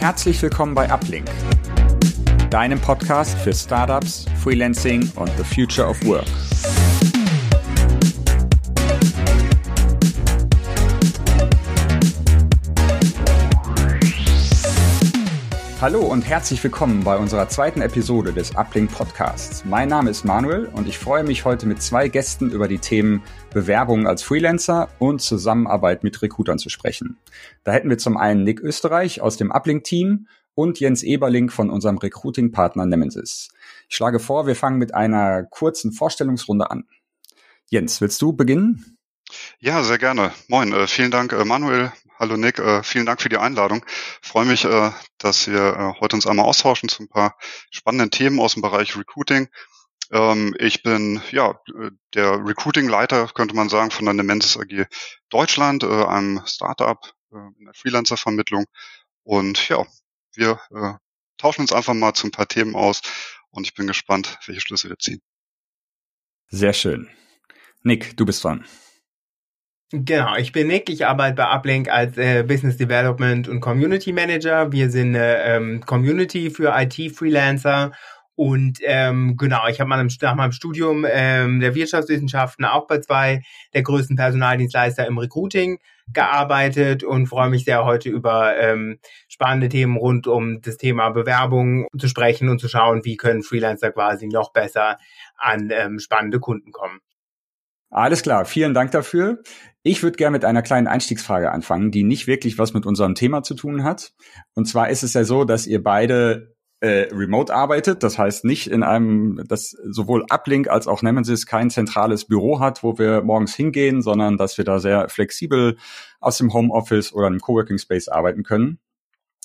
Herzlich willkommen bei Uplink, deinem Podcast für Startups, Freelancing und the Future of Work. Hallo und herzlich willkommen bei unserer zweiten Episode des Uplink Podcasts. Mein Name ist Manuel und ich freue mich heute mit zwei Gästen über die Themen Bewerbung als Freelancer und Zusammenarbeit mit Recruitern zu sprechen. Da hätten wir zum einen Nick Österreich aus dem Uplink Team und Jens Eberling von unserem Recruiting-Partner Nemesis. Ich schlage vor, wir fangen mit einer kurzen Vorstellungsrunde an. Jens, willst du beginnen? Ja, sehr gerne. Moin, äh, vielen Dank, äh, Manuel. Hallo Nick, äh, vielen Dank für die Einladung. Ich freue mich, äh, dass wir äh, heute uns einmal austauschen zu ein paar spannenden Themen aus dem Bereich Recruiting. Ähm, ich bin ja äh, der Recruiting-Leiter, könnte man sagen, von der Nemensis AG Deutschland, äh, einem Startup äh, in der Freelancer-Vermittlung. Und ja, wir tauschen uns einfach mal zu ein paar Themen aus und ich bin gespannt, welche Schlüsse wir ziehen. Sehr schön. Nick, du bist dran. Genau, ich bin Nick, ich arbeite bei Uplink als äh, Business Development und Community Manager. Wir sind eine ähm, Community für IT-Freelancer und ähm, genau, ich habe nach meinem Studium ähm, der Wirtschaftswissenschaften auch bei zwei der größten Personaldienstleister im Recruiting gearbeitet und freue mich sehr, heute über ähm, spannende Themen rund um das Thema Bewerbung zu sprechen und zu schauen, wie können Freelancer quasi noch besser an ähm, spannende Kunden kommen. Alles klar, vielen Dank dafür. Ich würde gerne mit einer kleinen Einstiegsfrage anfangen, die nicht wirklich was mit unserem Thema zu tun hat. Und zwar ist es ja so, dass ihr beide äh, remote arbeitet, das heißt nicht in einem, dass sowohl Uplink als auch Nemesis kein zentrales Büro hat, wo wir morgens hingehen, sondern dass wir da sehr flexibel aus dem Homeoffice oder einem Coworking Space arbeiten können.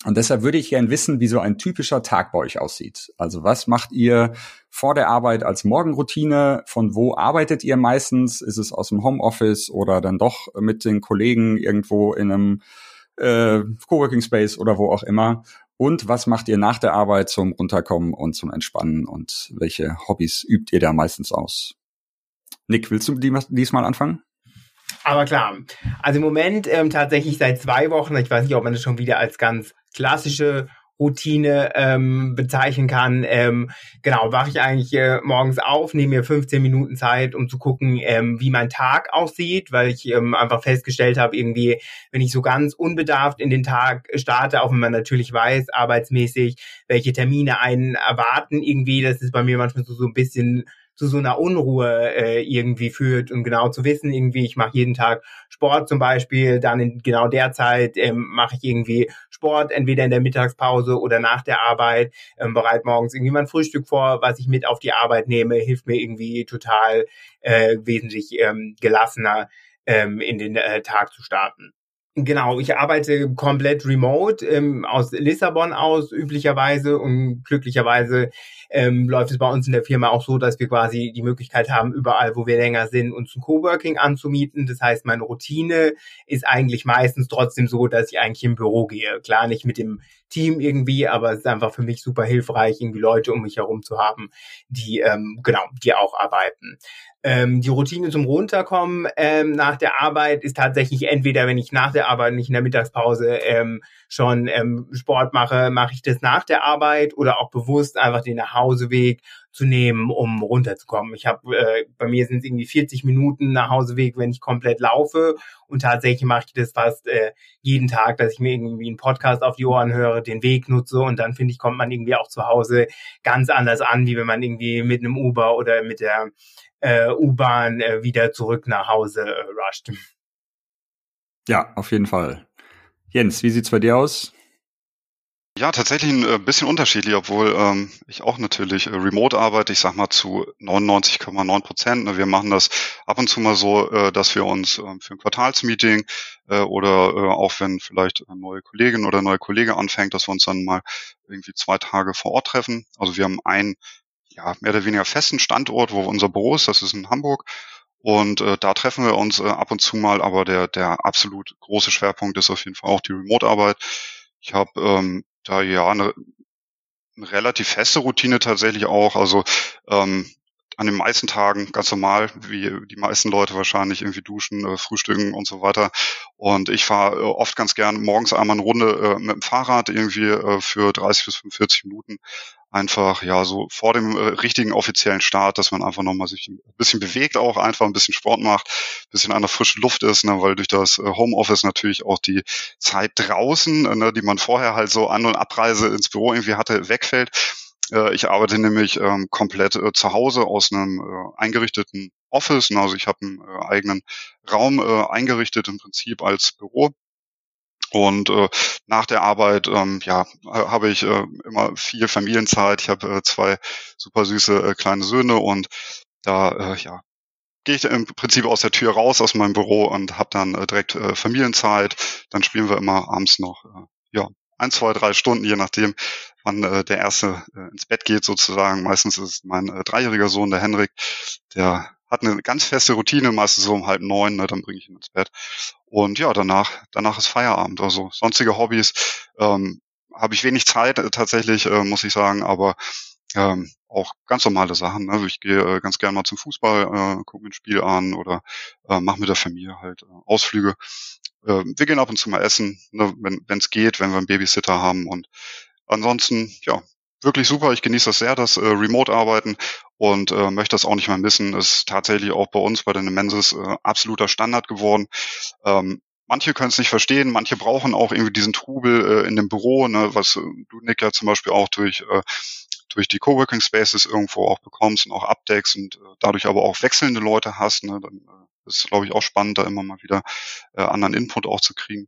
Und deshalb würde ich gerne wissen, wie so ein typischer Tag bei euch aussieht. Also was macht ihr vor der Arbeit als Morgenroutine? Von wo arbeitet ihr meistens? Ist es aus dem Homeoffice oder dann doch mit den Kollegen irgendwo in einem äh, Coworking Space oder wo auch immer? Und was macht ihr nach der Arbeit zum Runterkommen und zum Entspannen? Und welche Hobbys übt ihr da meistens aus? Nick, willst du diesmal anfangen? Aber klar, also im Moment ähm, tatsächlich seit zwei Wochen, ich weiß nicht, ob man das schon wieder als ganz klassische Routine ähm, bezeichnen kann. Ähm, genau, wache ich eigentlich äh, morgens auf, nehme mir 15 Minuten Zeit, um zu gucken, ähm, wie mein Tag aussieht, weil ich ähm, einfach festgestellt habe, irgendwie, wenn ich so ganz unbedarft in den Tag starte, auch wenn man natürlich weiß, arbeitsmäßig, welche Termine einen erwarten, irgendwie, das ist bei mir manchmal so, so ein bisschen zu so einer Unruhe äh, irgendwie führt und genau zu wissen, irgendwie, ich mache jeden Tag Sport zum Beispiel, dann in genau der Zeit ähm, mache ich irgendwie Sport, entweder in der Mittagspause oder nach der Arbeit, ähm, bereit morgens irgendwie mein Frühstück vor, was ich mit auf die Arbeit nehme, hilft mir irgendwie total äh, wesentlich ähm, gelassener ähm, in den äh, Tag zu starten. Genau, ich arbeite komplett remote ähm, aus Lissabon aus üblicherweise und glücklicherweise ähm, läuft es bei uns in der Firma auch so, dass wir quasi die Möglichkeit haben, überall, wo wir länger sind, uns ein Coworking anzumieten. Das heißt, meine Routine ist eigentlich meistens trotzdem so, dass ich eigentlich im Büro gehe. Klar, nicht mit dem Team irgendwie, aber es ist einfach für mich super hilfreich, irgendwie Leute um mich herum zu haben, die ähm, genau, die auch arbeiten. Ähm, die Routine zum Runterkommen ähm, nach der Arbeit ist tatsächlich entweder, wenn ich nach der Arbeit, nicht in der Mittagspause ähm, schon ähm, Sport mache, mache ich das nach der Arbeit oder auch bewusst einfach den Nachhauseweg zu nehmen, um runterzukommen. Ich habe äh, bei mir sind es irgendwie 40 Minuten Nachhauseweg, wenn ich komplett laufe und tatsächlich mache ich das fast äh, jeden Tag, dass ich mir irgendwie einen Podcast auf die Ohren höre, den Weg nutze und dann finde ich kommt man irgendwie auch zu Hause ganz anders an, wie wenn man irgendwie mit einem Uber oder mit der äh, U-Bahn äh, wieder zurück nach Hause äh, rusht. Ja, auf jeden Fall. Jens, wie sieht's bei dir aus? Ja, tatsächlich ein äh, bisschen unterschiedlich, obwohl ähm, ich auch natürlich äh, remote arbeite, ich sag mal zu 99,9 Prozent. Ne, wir machen das ab und zu mal so, äh, dass wir uns äh, für ein Quartalsmeeting äh, oder äh, auch wenn vielleicht eine neue Kollegin oder neue Kollege anfängt, dass wir uns dann mal irgendwie zwei Tage vor Ort treffen. Also wir haben einen ja, mehr oder weniger festen Standort, wo unser Büro ist, das ist in Hamburg. Und äh, da treffen wir uns äh, ab und zu mal, aber der, der absolut große Schwerpunkt ist auf jeden Fall auch die Remote-Arbeit. Ich habe ähm, da ja eine, eine relativ feste Routine tatsächlich auch. Also ähm, an den meisten Tagen ganz normal, wie die meisten Leute wahrscheinlich irgendwie duschen, äh, frühstücken und so weiter. Und ich fahre äh, oft ganz gern morgens einmal eine Runde äh, mit dem Fahrrad irgendwie äh, für 30 bis 45 Minuten. Einfach, ja, so vor dem äh, richtigen offiziellen Start, dass man einfach nochmal sich ein bisschen bewegt auch, einfach ein bisschen Sport macht, ein bisschen an der frischen Luft ist, ne, weil durch das äh, Homeoffice natürlich auch die Zeit draußen, ne, die man vorher halt so an- und Abreise ins Büro irgendwie hatte, wegfällt. Äh, ich arbeite nämlich ähm, komplett äh, zu Hause aus einem äh, eingerichteten Office. Also ich habe einen äh, eigenen Raum äh, eingerichtet im Prinzip als Büro. Und äh, nach der Arbeit ähm, ja, habe ich äh, immer viel Familienzeit. Ich habe äh, zwei super süße äh, kleine Söhne und da äh, ja, gehe ich im Prinzip aus der Tür raus aus meinem Büro und habe dann äh, direkt äh, Familienzeit. Dann spielen wir immer abends noch äh, ja, ein, zwei, drei Stunden, je nachdem, wann äh, der erste äh, ins Bett geht sozusagen. Meistens ist mein äh, dreijähriger Sohn, der Henrik, der hat eine ganz feste Routine, meistens so um halb neun, ne, dann bringe ich ihn ins Bett. Und ja, danach, danach ist Feierabend. Also sonstige Hobbys ähm, habe ich wenig Zeit äh, tatsächlich, äh, muss ich sagen, aber ähm, auch ganz normale Sachen. Ne? Also ich gehe äh, ganz gerne mal zum Fußball, äh, gucke mir ein Spiel an oder äh, mache mit der Familie halt äh, Ausflüge. Äh, wir gehen ab und zu mal essen, ne, wenn es geht, wenn wir einen Babysitter haben. Und ansonsten, ja, wirklich super. Ich genieße das sehr, das äh, Remote-Arbeiten und äh, möchte das auch nicht mehr missen. Ist tatsächlich auch bei uns bei den Menses äh, absoluter Standard geworden. Ähm, manche können es nicht verstehen, manche brauchen auch irgendwie diesen Trubel äh, in dem Büro, ne, was äh, du, Nick, ja zum Beispiel auch durch äh, durch die Coworking Spaces irgendwo auch bekommst und auch abdeckst und äh, dadurch aber auch wechselnde Leute hast, ne, dann äh, ist glaube ich auch spannend, da immer mal wieder äh, anderen Input auch zu kriegen.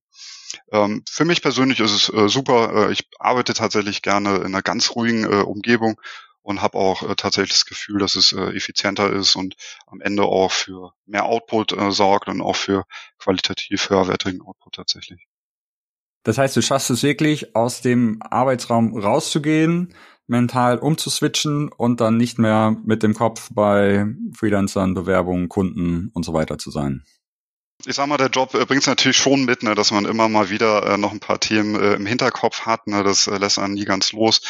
Ähm, für mich persönlich ist es äh, super. Äh, ich arbeite tatsächlich gerne in einer ganz ruhigen äh, Umgebung und habe auch äh, tatsächlich das Gefühl, dass es äh, effizienter ist und am Ende auch für mehr Output äh, sorgt und auch für qualitativ höherwertigen Output tatsächlich. Das heißt, du schaffst es wirklich, aus dem Arbeitsraum rauszugehen, mental umzuswitchen und dann nicht mehr mit dem Kopf bei Freelancern, Bewerbungen, Kunden und so weiter zu sein ich sag mal, der Job äh, bringt es natürlich schon mit, ne, dass man immer mal wieder äh, noch ein paar Themen äh, im Hinterkopf hat. Ne, das äh, lässt einen nie ganz los.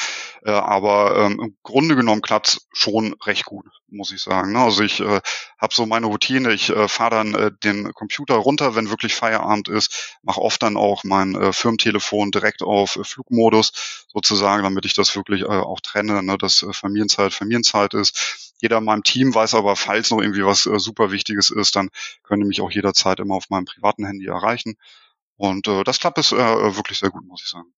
Äh, aber ähm, im Grunde genommen klappt schon recht gut, muss ich sagen. Ne? Also ich äh, habe so meine Routine. Ich äh, fahre dann äh, den Computer runter, wenn wirklich Feierabend ist. Mache oft dann auch mein äh, Firmentelefon direkt auf äh, Flugmodus sozusagen, damit ich das wirklich äh, auch trenne, ne, dass äh, Familienzeit Familienzeit ist jeder in meinem Team weiß aber, falls noch irgendwie was äh, super Wichtiges ist, dann können mich auch jederzeit immer auf meinem privaten Handy erreichen. Und äh, das klappt es äh, wirklich sehr gut, muss ich sagen.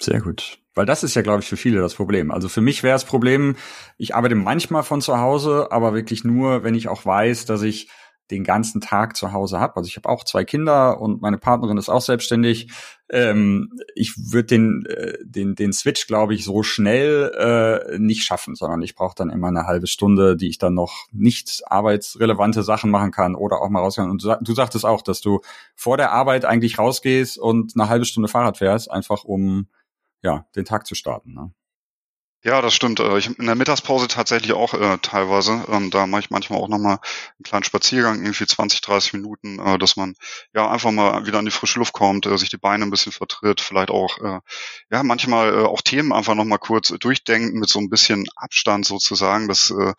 Sehr gut. Weil das ist ja, glaube ich, für viele das Problem. Also für mich wäre das Problem, ich arbeite manchmal von zu Hause, aber wirklich nur, wenn ich auch weiß, dass ich den ganzen Tag zu Hause habe. Also ich habe auch zwei Kinder und meine Partnerin ist auch selbstständig. Ähm, ich würde den, äh, den, den Switch, glaube ich, so schnell äh, nicht schaffen, sondern ich brauche dann immer eine halbe Stunde, die ich dann noch nicht arbeitsrelevante Sachen machen kann oder auch mal rausgehen. Und du, du sagtest auch, dass du vor der Arbeit eigentlich rausgehst und eine halbe Stunde Fahrrad fährst, einfach um ja den Tag zu starten. Ne? Ja, das stimmt. Äh, ich in der Mittagspause tatsächlich auch äh, teilweise. Ähm, da mache ich manchmal auch nochmal einen kleinen Spaziergang, irgendwie 20, 30 Minuten, äh, dass man ja einfach mal wieder an die frische Luft kommt, äh, sich die Beine ein bisschen vertritt, vielleicht auch äh, ja manchmal äh, auch Themen einfach nochmal kurz durchdenken mit so ein bisschen Abstand sozusagen. Das äh,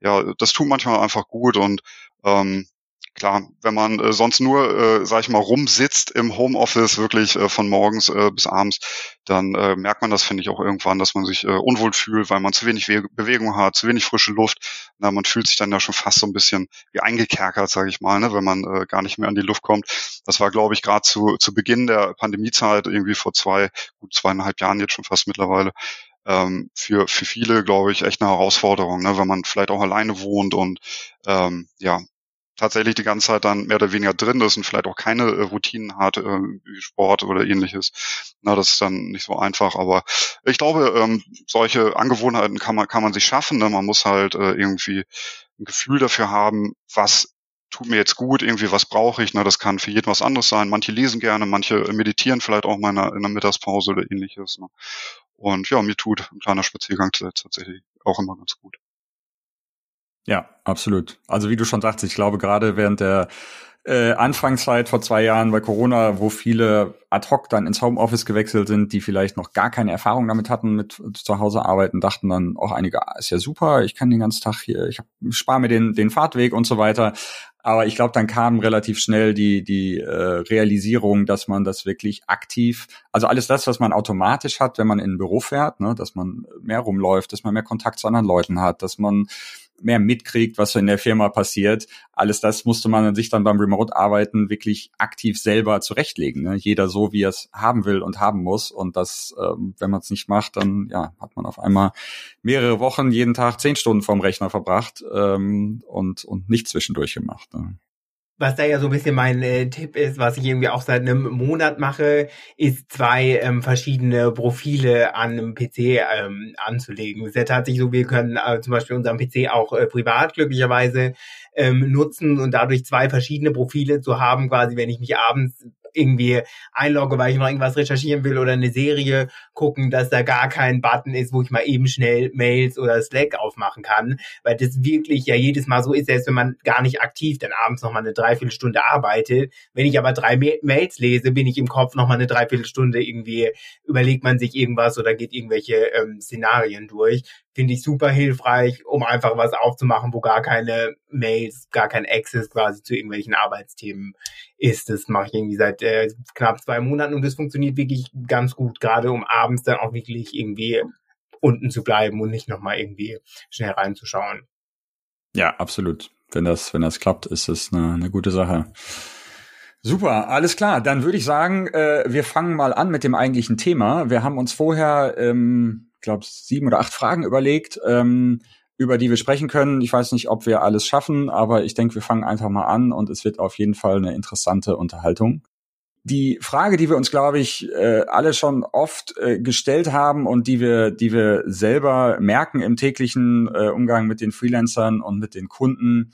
ja, das tut manchmal einfach gut und ähm, klar, wenn man äh, sonst nur, äh, sag ich mal, rumsitzt im Homeoffice wirklich äh, von morgens äh, bis abends, dann äh, merkt man das, finde ich, auch irgendwann, dass man sich äh, unwohl fühlt, weil man zu wenig We Bewegung hat, zu wenig frische Luft. Na, man fühlt sich dann ja schon fast so ein bisschen wie eingekerkert, sage ich mal, ne, wenn man äh, gar nicht mehr an die Luft kommt. Das war, glaube ich, gerade zu, zu Beginn der Pandemiezeit, irgendwie vor zwei, gut zweieinhalb Jahren jetzt schon fast mittlerweile, ähm, für, für viele, glaube ich, echt eine Herausforderung, ne, wenn man vielleicht auch alleine wohnt und ähm, ja, tatsächlich die ganze Zeit dann mehr oder weniger drin ist und vielleicht auch keine äh, Routinen hat, äh, wie Sport oder ähnliches. Na, das ist dann nicht so einfach. Aber ich glaube, ähm, solche Angewohnheiten kann man, kann man sich schaffen. Ne? Man muss halt äh, irgendwie ein Gefühl dafür haben, was tut mir jetzt gut, irgendwie was brauche ich. Ne? Das kann für jeden was anderes sein. Manche lesen gerne, manche meditieren vielleicht auch mal in der, in der Mittagspause oder ähnliches. Ne? Und ja, mir tut ein kleiner Spaziergang tatsächlich auch immer ganz gut. Ja, absolut. Also wie du schon sagst, ich glaube gerade während der äh, Anfangszeit vor zwei Jahren bei Corona, wo viele ad hoc dann ins Homeoffice gewechselt sind, die vielleicht noch gar keine Erfahrung damit hatten, mit zu Hause arbeiten, dachten dann auch einige, ist ja super, ich kann den ganzen Tag hier, ich spare mir den, den Fahrtweg und so weiter. Aber ich glaube, dann kam relativ schnell die, die äh, Realisierung, dass man das wirklich aktiv, also alles das, was man automatisch hat, wenn man in ein Büro fährt, ne, dass man mehr rumläuft, dass man mehr Kontakt zu anderen Leuten hat, dass man mehr mitkriegt, was in der Firma passiert. Alles das musste man sich dann beim Remote-Arbeiten wirklich aktiv selber zurechtlegen. Ne? Jeder so, wie er es haben will und haben muss. Und das, ähm, wenn man es nicht macht, dann ja, hat man auf einmal mehrere Wochen jeden Tag zehn Stunden vorm Rechner verbracht ähm, und, und nicht zwischendurch gemacht. Ne? Was da ja so ein bisschen mein äh, Tipp ist, was ich irgendwie auch seit einem Monat mache, ist zwei ähm, verschiedene Profile an einem PC ähm, anzulegen. Ist ja tatsächlich so, wir können äh, zum Beispiel unseren PC auch äh, privat glücklicherweise ähm, nutzen und dadurch zwei verschiedene Profile zu haben, quasi wenn ich mich abends irgendwie einlogge, weil ich noch irgendwas recherchieren will oder eine Serie gucken, dass da gar kein Button ist, wo ich mal eben schnell Mails oder Slack aufmachen kann, weil das wirklich ja jedes Mal so ist, selbst wenn man gar nicht aktiv dann abends noch mal eine Dreiviertelstunde arbeitet. Wenn ich aber drei Mails lese, bin ich im Kopf noch mal eine Dreiviertelstunde irgendwie, überlegt man sich irgendwas oder geht irgendwelche ähm, Szenarien durch finde ich super hilfreich, um einfach was aufzumachen, wo gar keine Mails, gar kein Access quasi zu irgendwelchen Arbeitsthemen ist. Das mache ich irgendwie seit äh, knapp zwei Monaten und das funktioniert wirklich ganz gut, gerade um abends dann auch wirklich irgendwie unten zu bleiben und nicht nochmal irgendwie schnell reinzuschauen. Ja, absolut. Wenn das, wenn das klappt, ist es eine, eine gute Sache. Super, alles klar. Dann würde ich sagen, äh, wir fangen mal an mit dem eigentlichen Thema. Wir haben uns vorher ähm, glaube, sieben oder acht Fragen überlegt, ähm, über die wir sprechen können. Ich weiß nicht, ob wir alles schaffen, aber ich denke, wir fangen einfach mal an und es wird auf jeden Fall eine interessante Unterhaltung. Die Frage, die wir uns, glaube ich, äh, alle schon oft äh, gestellt haben und die wir, die wir selber merken im täglichen äh, Umgang mit den Freelancern und mit den Kunden,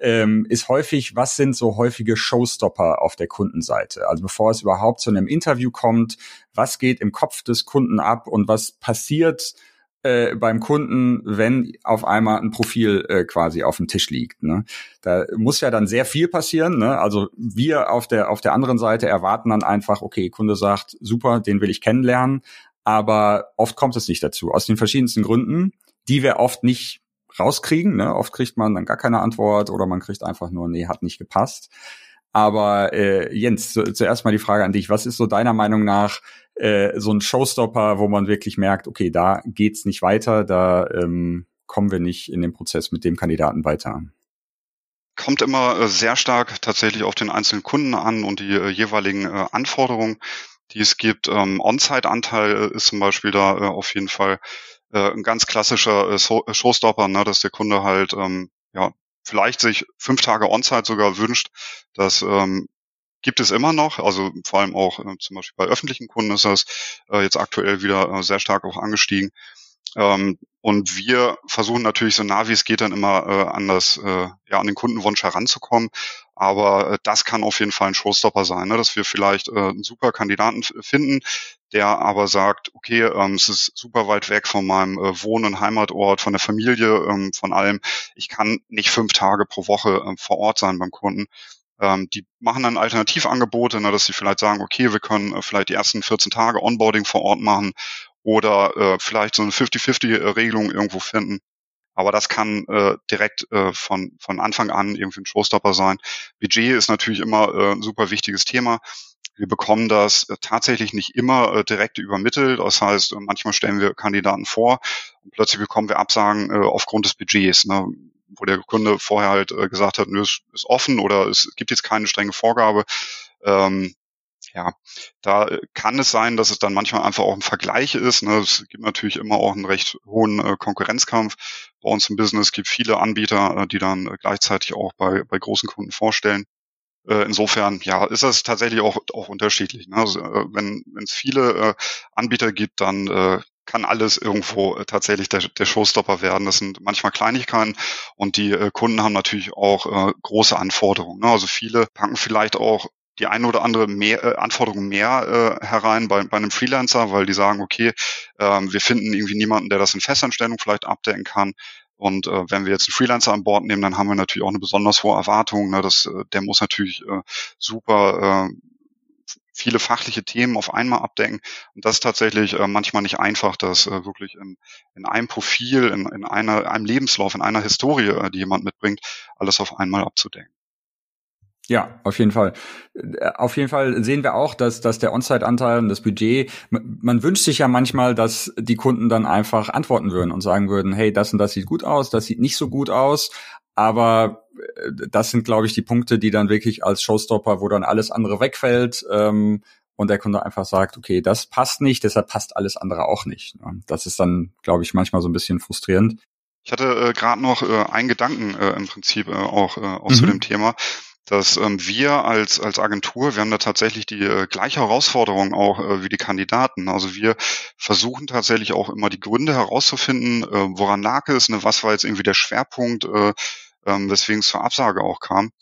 ähm, ist häufig, was sind so häufige Showstopper auf der Kundenseite? Also bevor es überhaupt zu einem Interview kommt, was geht im Kopf des Kunden ab und was passiert äh, beim Kunden, wenn auf einmal ein Profil äh, quasi auf dem Tisch liegt. Ne? Da muss ja dann sehr viel passieren. Ne? Also wir auf der auf der anderen Seite erwarten dann einfach, okay, Kunde sagt, super, den will ich kennenlernen, aber oft kommt es nicht dazu aus den verschiedensten Gründen, die wir oft nicht rauskriegen. Ne? Oft kriegt man dann gar keine Antwort oder man kriegt einfach nur, nee, hat nicht gepasst. Aber äh, Jens, zu, zuerst mal die Frage an dich. Was ist so deiner Meinung nach äh, so ein Showstopper, wo man wirklich merkt, okay, da geht's nicht weiter, da ähm, kommen wir nicht in dem Prozess mit dem Kandidaten weiter? Kommt immer äh, sehr stark tatsächlich auf den einzelnen Kunden an und die äh, jeweiligen äh, Anforderungen, die es gibt. Ähm, On-Site-Anteil ist zum Beispiel da äh, auf jeden Fall äh, ein ganz klassischer äh, äh, Showstopper, ne, dass der Kunde halt ähm, ja vielleicht sich fünf Tage On-Site sogar wünscht. Das ähm, gibt es immer noch, also vor allem auch äh, zum Beispiel bei öffentlichen Kunden ist das äh, jetzt aktuell wieder äh, sehr stark auch angestiegen. Ähm, und wir versuchen natürlich so nah wie es geht dann immer äh, an das, äh, ja, an den Kundenwunsch heranzukommen. Aber äh, das kann auf jeden Fall ein Showstopper sein, ne? dass wir vielleicht äh, einen super Kandidaten finden, der aber sagt, okay, ähm, es ist super weit weg von meinem äh, Wohn- und Heimatort, von der Familie, ähm, von allem. Ich kann nicht fünf Tage pro Woche ähm, vor Ort sein beim Kunden. Ähm, die machen dann Alternativangebote, ne, dass sie vielleicht sagen, okay, wir können äh, vielleicht die ersten 14 Tage Onboarding vor Ort machen oder äh, vielleicht so eine 50-50-Regelung irgendwo finden. Aber das kann äh, direkt äh, von, von Anfang an irgendwie ein Showstopper sein. Budget ist natürlich immer äh, ein super wichtiges Thema. Wir bekommen das äh, tatsächlich nicht immer äh, direkt übermittelt. Das heißt, äh, manchmal stellen wir Kandidaten vor und plötzlich bekommen wir Absagen äh, aufgrund des Budgets, ne, wo der Kunde vorher halt äh, gesagt hat, nö, es ist offen oder es gibt jetzt keine strenge Vorgabe. Ähm, ja, da äh, kann es sein, dass es dann manchmal einfach auch ein Vergleich ist. Ne? Es gibt natürlich immer auch einen recht hohen äh, Konkurrenzkampf. Bei uns im Business gibt viele Anbieter, äh, die dann äh, gleichzeitig auch bei, bei großen Kunden vorstellen. Äh, insofern, ja, ist das tatsächlich auch, auch unterschiedlich. Ne? Also, äh, wenn es viele Anbieter gibt, dann kann alles irgendwo tatsächlich der, der Showstopper werden. Das sind manchmal Kleinigkeiten und die Kunden haben natürlich auch äh, große Anforderungen. Ne? Also viele packen vielleicht auch die eine oder andere mehr, äh, Anforderung mehr äh, herein bei, bei einem Freelancer, weil die sagen, okay, äh, wir finden irgendwie niemanden, der das in Festanstellung vielleicht abdecken kann. Und äh, wenn wir jetzt einen Freelancer an Bord nehmen, dann haben wir natürlich auch eine besonders hohe Erwartung. Ne? Das, äh, der muss natürlich äh, super äh, viele fachliche Themen auf einmal abdecken. Und das ist tatsächlich äh, manchmal nicht einfach, das äh, wirklich in, in einem Profil, in, in einer, einem Lebenslauf, in einer Historie, äh, die jemand mitbringt, alles auf einmal abzudecken. Ja, auf jeden Fall. Auf jeden Fall sehen wir auch, dass, dass der On-Site-Anteil und das Budget, man wünscht sich ja manchmal, dass die Kunden dann einfach antworten würden und sagen würden, hey, das und das sieht gut aus, das sieht nicht so gut aus. Aber äh, das sind, glaube ich, die Punkte, die dann wirklich als Showstopper, wo dann alles andere wegfällt ähm, und der Kunde einfach sagt, okay, das passt nicht, deshalb passt alles andere auch nicht. Das ist dann, glaube ich, manchmal so ein bisschen frustrierend. Ich hatte äh, gerade noch äh, einen Gedanken äh, im Prinzip äh, auch, äh, auch mhm. zu dem Thema dass ähm, wir als, als Agentur, wir haben da tatsächlich die äh, gleiche Herausforderung auch äh, wie die Kandidaten. Also wir versuchen tatsächlich auch immer die Gründe herauszufinden, äh, woran lag es, ne, was war jetzt irgendwie der Schwerpunkt, äh, ähm, weswegen es zur Absage auch kam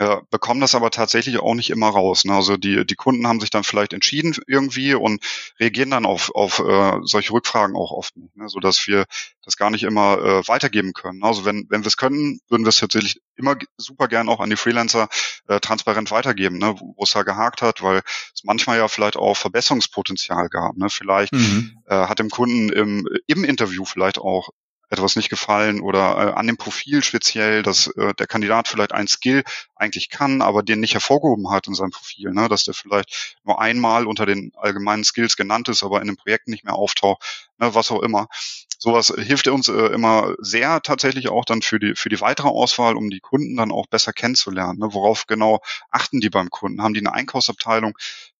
äh, bekommen das aber tatsächlich auch nicht immer raus. Ne? Also die, die Kunden haben sich dann vielleicht entschieden irgendwie und reagieren dann auf, auf äh, solche Rückfragen auch oft nicht, ne? sodass wir das gar nicht immer äh, weitergeben können. Also wenn, wenn wir es können, würden wir es tatsächlich immer super gern auch an die Freelancer äh, transparent weitergeben, ne? wo es da gehakt hat, weil es manchmal ja vielleicht auch Verbesserungspotenzial gab. Ne? Vielleicht mhm. äh, hat dem Kunden im, im Interview vielleicht auch etwas nicht gefallen oder äh, an dem Profil speziell, dass äh, der Kandidat vielleicht ein Skill eigentlich kann, aber den nicht hervorgehoben hat in seinem Profil, ne? dass der vielleicht nur einmal unter den allgemeinen Skills genannt ist, aber in dem Projekt nicht mehr auftaucht, ne? was auch immer. Sowas hilft uns äh, immer sehr tatsächlich auch dann für die für die weitere Auswahl, um die Kunden dann auch besser kennenzulernen. Ne? Worauf genau achten die beim Kunden? Haben die eine Einkaufsabteilung?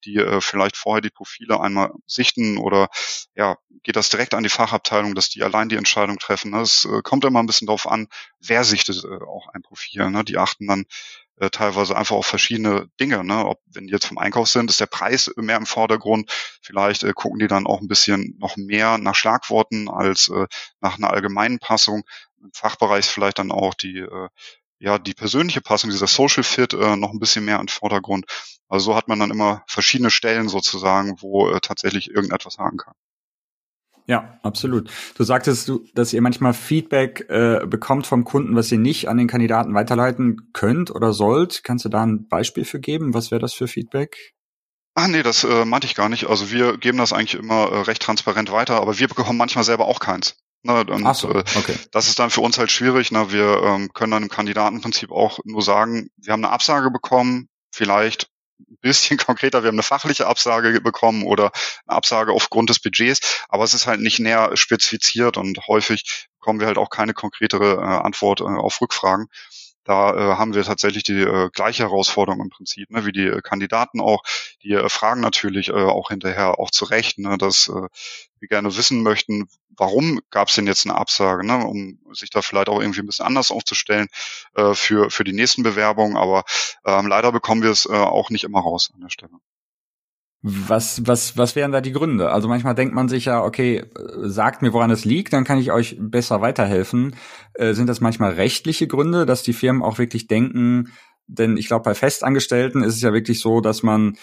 die äh, vielleicht vorher die Profile einmal sichten oder ja, geht das direkt an die Fachabteilung, dass die allein die Entscheidung treffen. Ne? Es äh, kommt immer ein bisschen darauf an, wer sichtet äh, auch ein Profil. Ne? Die achten dann äh, teilweise einfach auf verschiedene Dinge. Ne? Ob wenn die jetzt vom Einkauf sind, ist der Preis mehr im Vordergrund. Vielleicht äh, gucken die dann auch ein bisschen noch mehr nach Schlagworten als äh, nach einer allgemeinen Passung. Im Fachbereich vielleicht dann auch die äh, ja die persönliche Passung, dieser Social Fit äh, noch ein bisschen mehr im Vordergrund. Also so hat man dann immer verschiedene Stellen sozusagen, wo äh, tatsächlich irgendetwas haken kann. Ja, absolut. Du sagtest, du, dass ihr manchmal Feedback äh, bekommt vom Kunden, was ihr nicht an den Kandidaten weiterleiten könnt oder sollt. Kannst du da ein Beispiel für geben? Was wäre das für Feedback? Ah, nee, das äh, meinte ich gar nicht. Also wir geben das eigentlich immer äh, recht transparent weiter, aber wir bekommen manchmal selber auch keins. Ne, und, Ach so, äh, okay. Äh, das ist dann für uns halt schwierig. Ne? Wir ähm, können dann im Kandidatenprinzip auch nur sagen, wir haben eine Absage bekommen, vielleicht ein bisschen konkreter, wir haben eine fachliche Absage bekommen oder eine Absage aufgrund des Budgets, aber es ist halt nicht näher spezifiziert und häufig bekommen wir halt auch keine konkretere äh, Antwort äh, auf Rückfragen. Da äh, haben wir tatsächlich die äh, gleiche Herausforderung im Prinzip, ne, wie die äh, Kandidaten auch. Die äh, fragen natürlich äh, auch hinterher auch zu Recht, ne, dass äh, wir gerne wissen möchten, warum gab es denn jetzt eine Absage, ne, um sich da vielleicht auch irgendwie ein bisschen anders aufzustellen äh, für, für die nächsten Bewerbungen. Aber ähm, leider bekommen wir es äh, auch nicht immer raus an der Stelle. Was, was, was wären da die Gründe? Also manchmal denkt man sich ja, okay, sagt mir, woran es liegt, dann kann ich euch besser weiterhelfen. Äh, sind das manchmal rechtliche Gründe, dass die Firmen auch wirklich denken, denn ich glaube, bei Festangestellten ist es ja wirklich so, dass man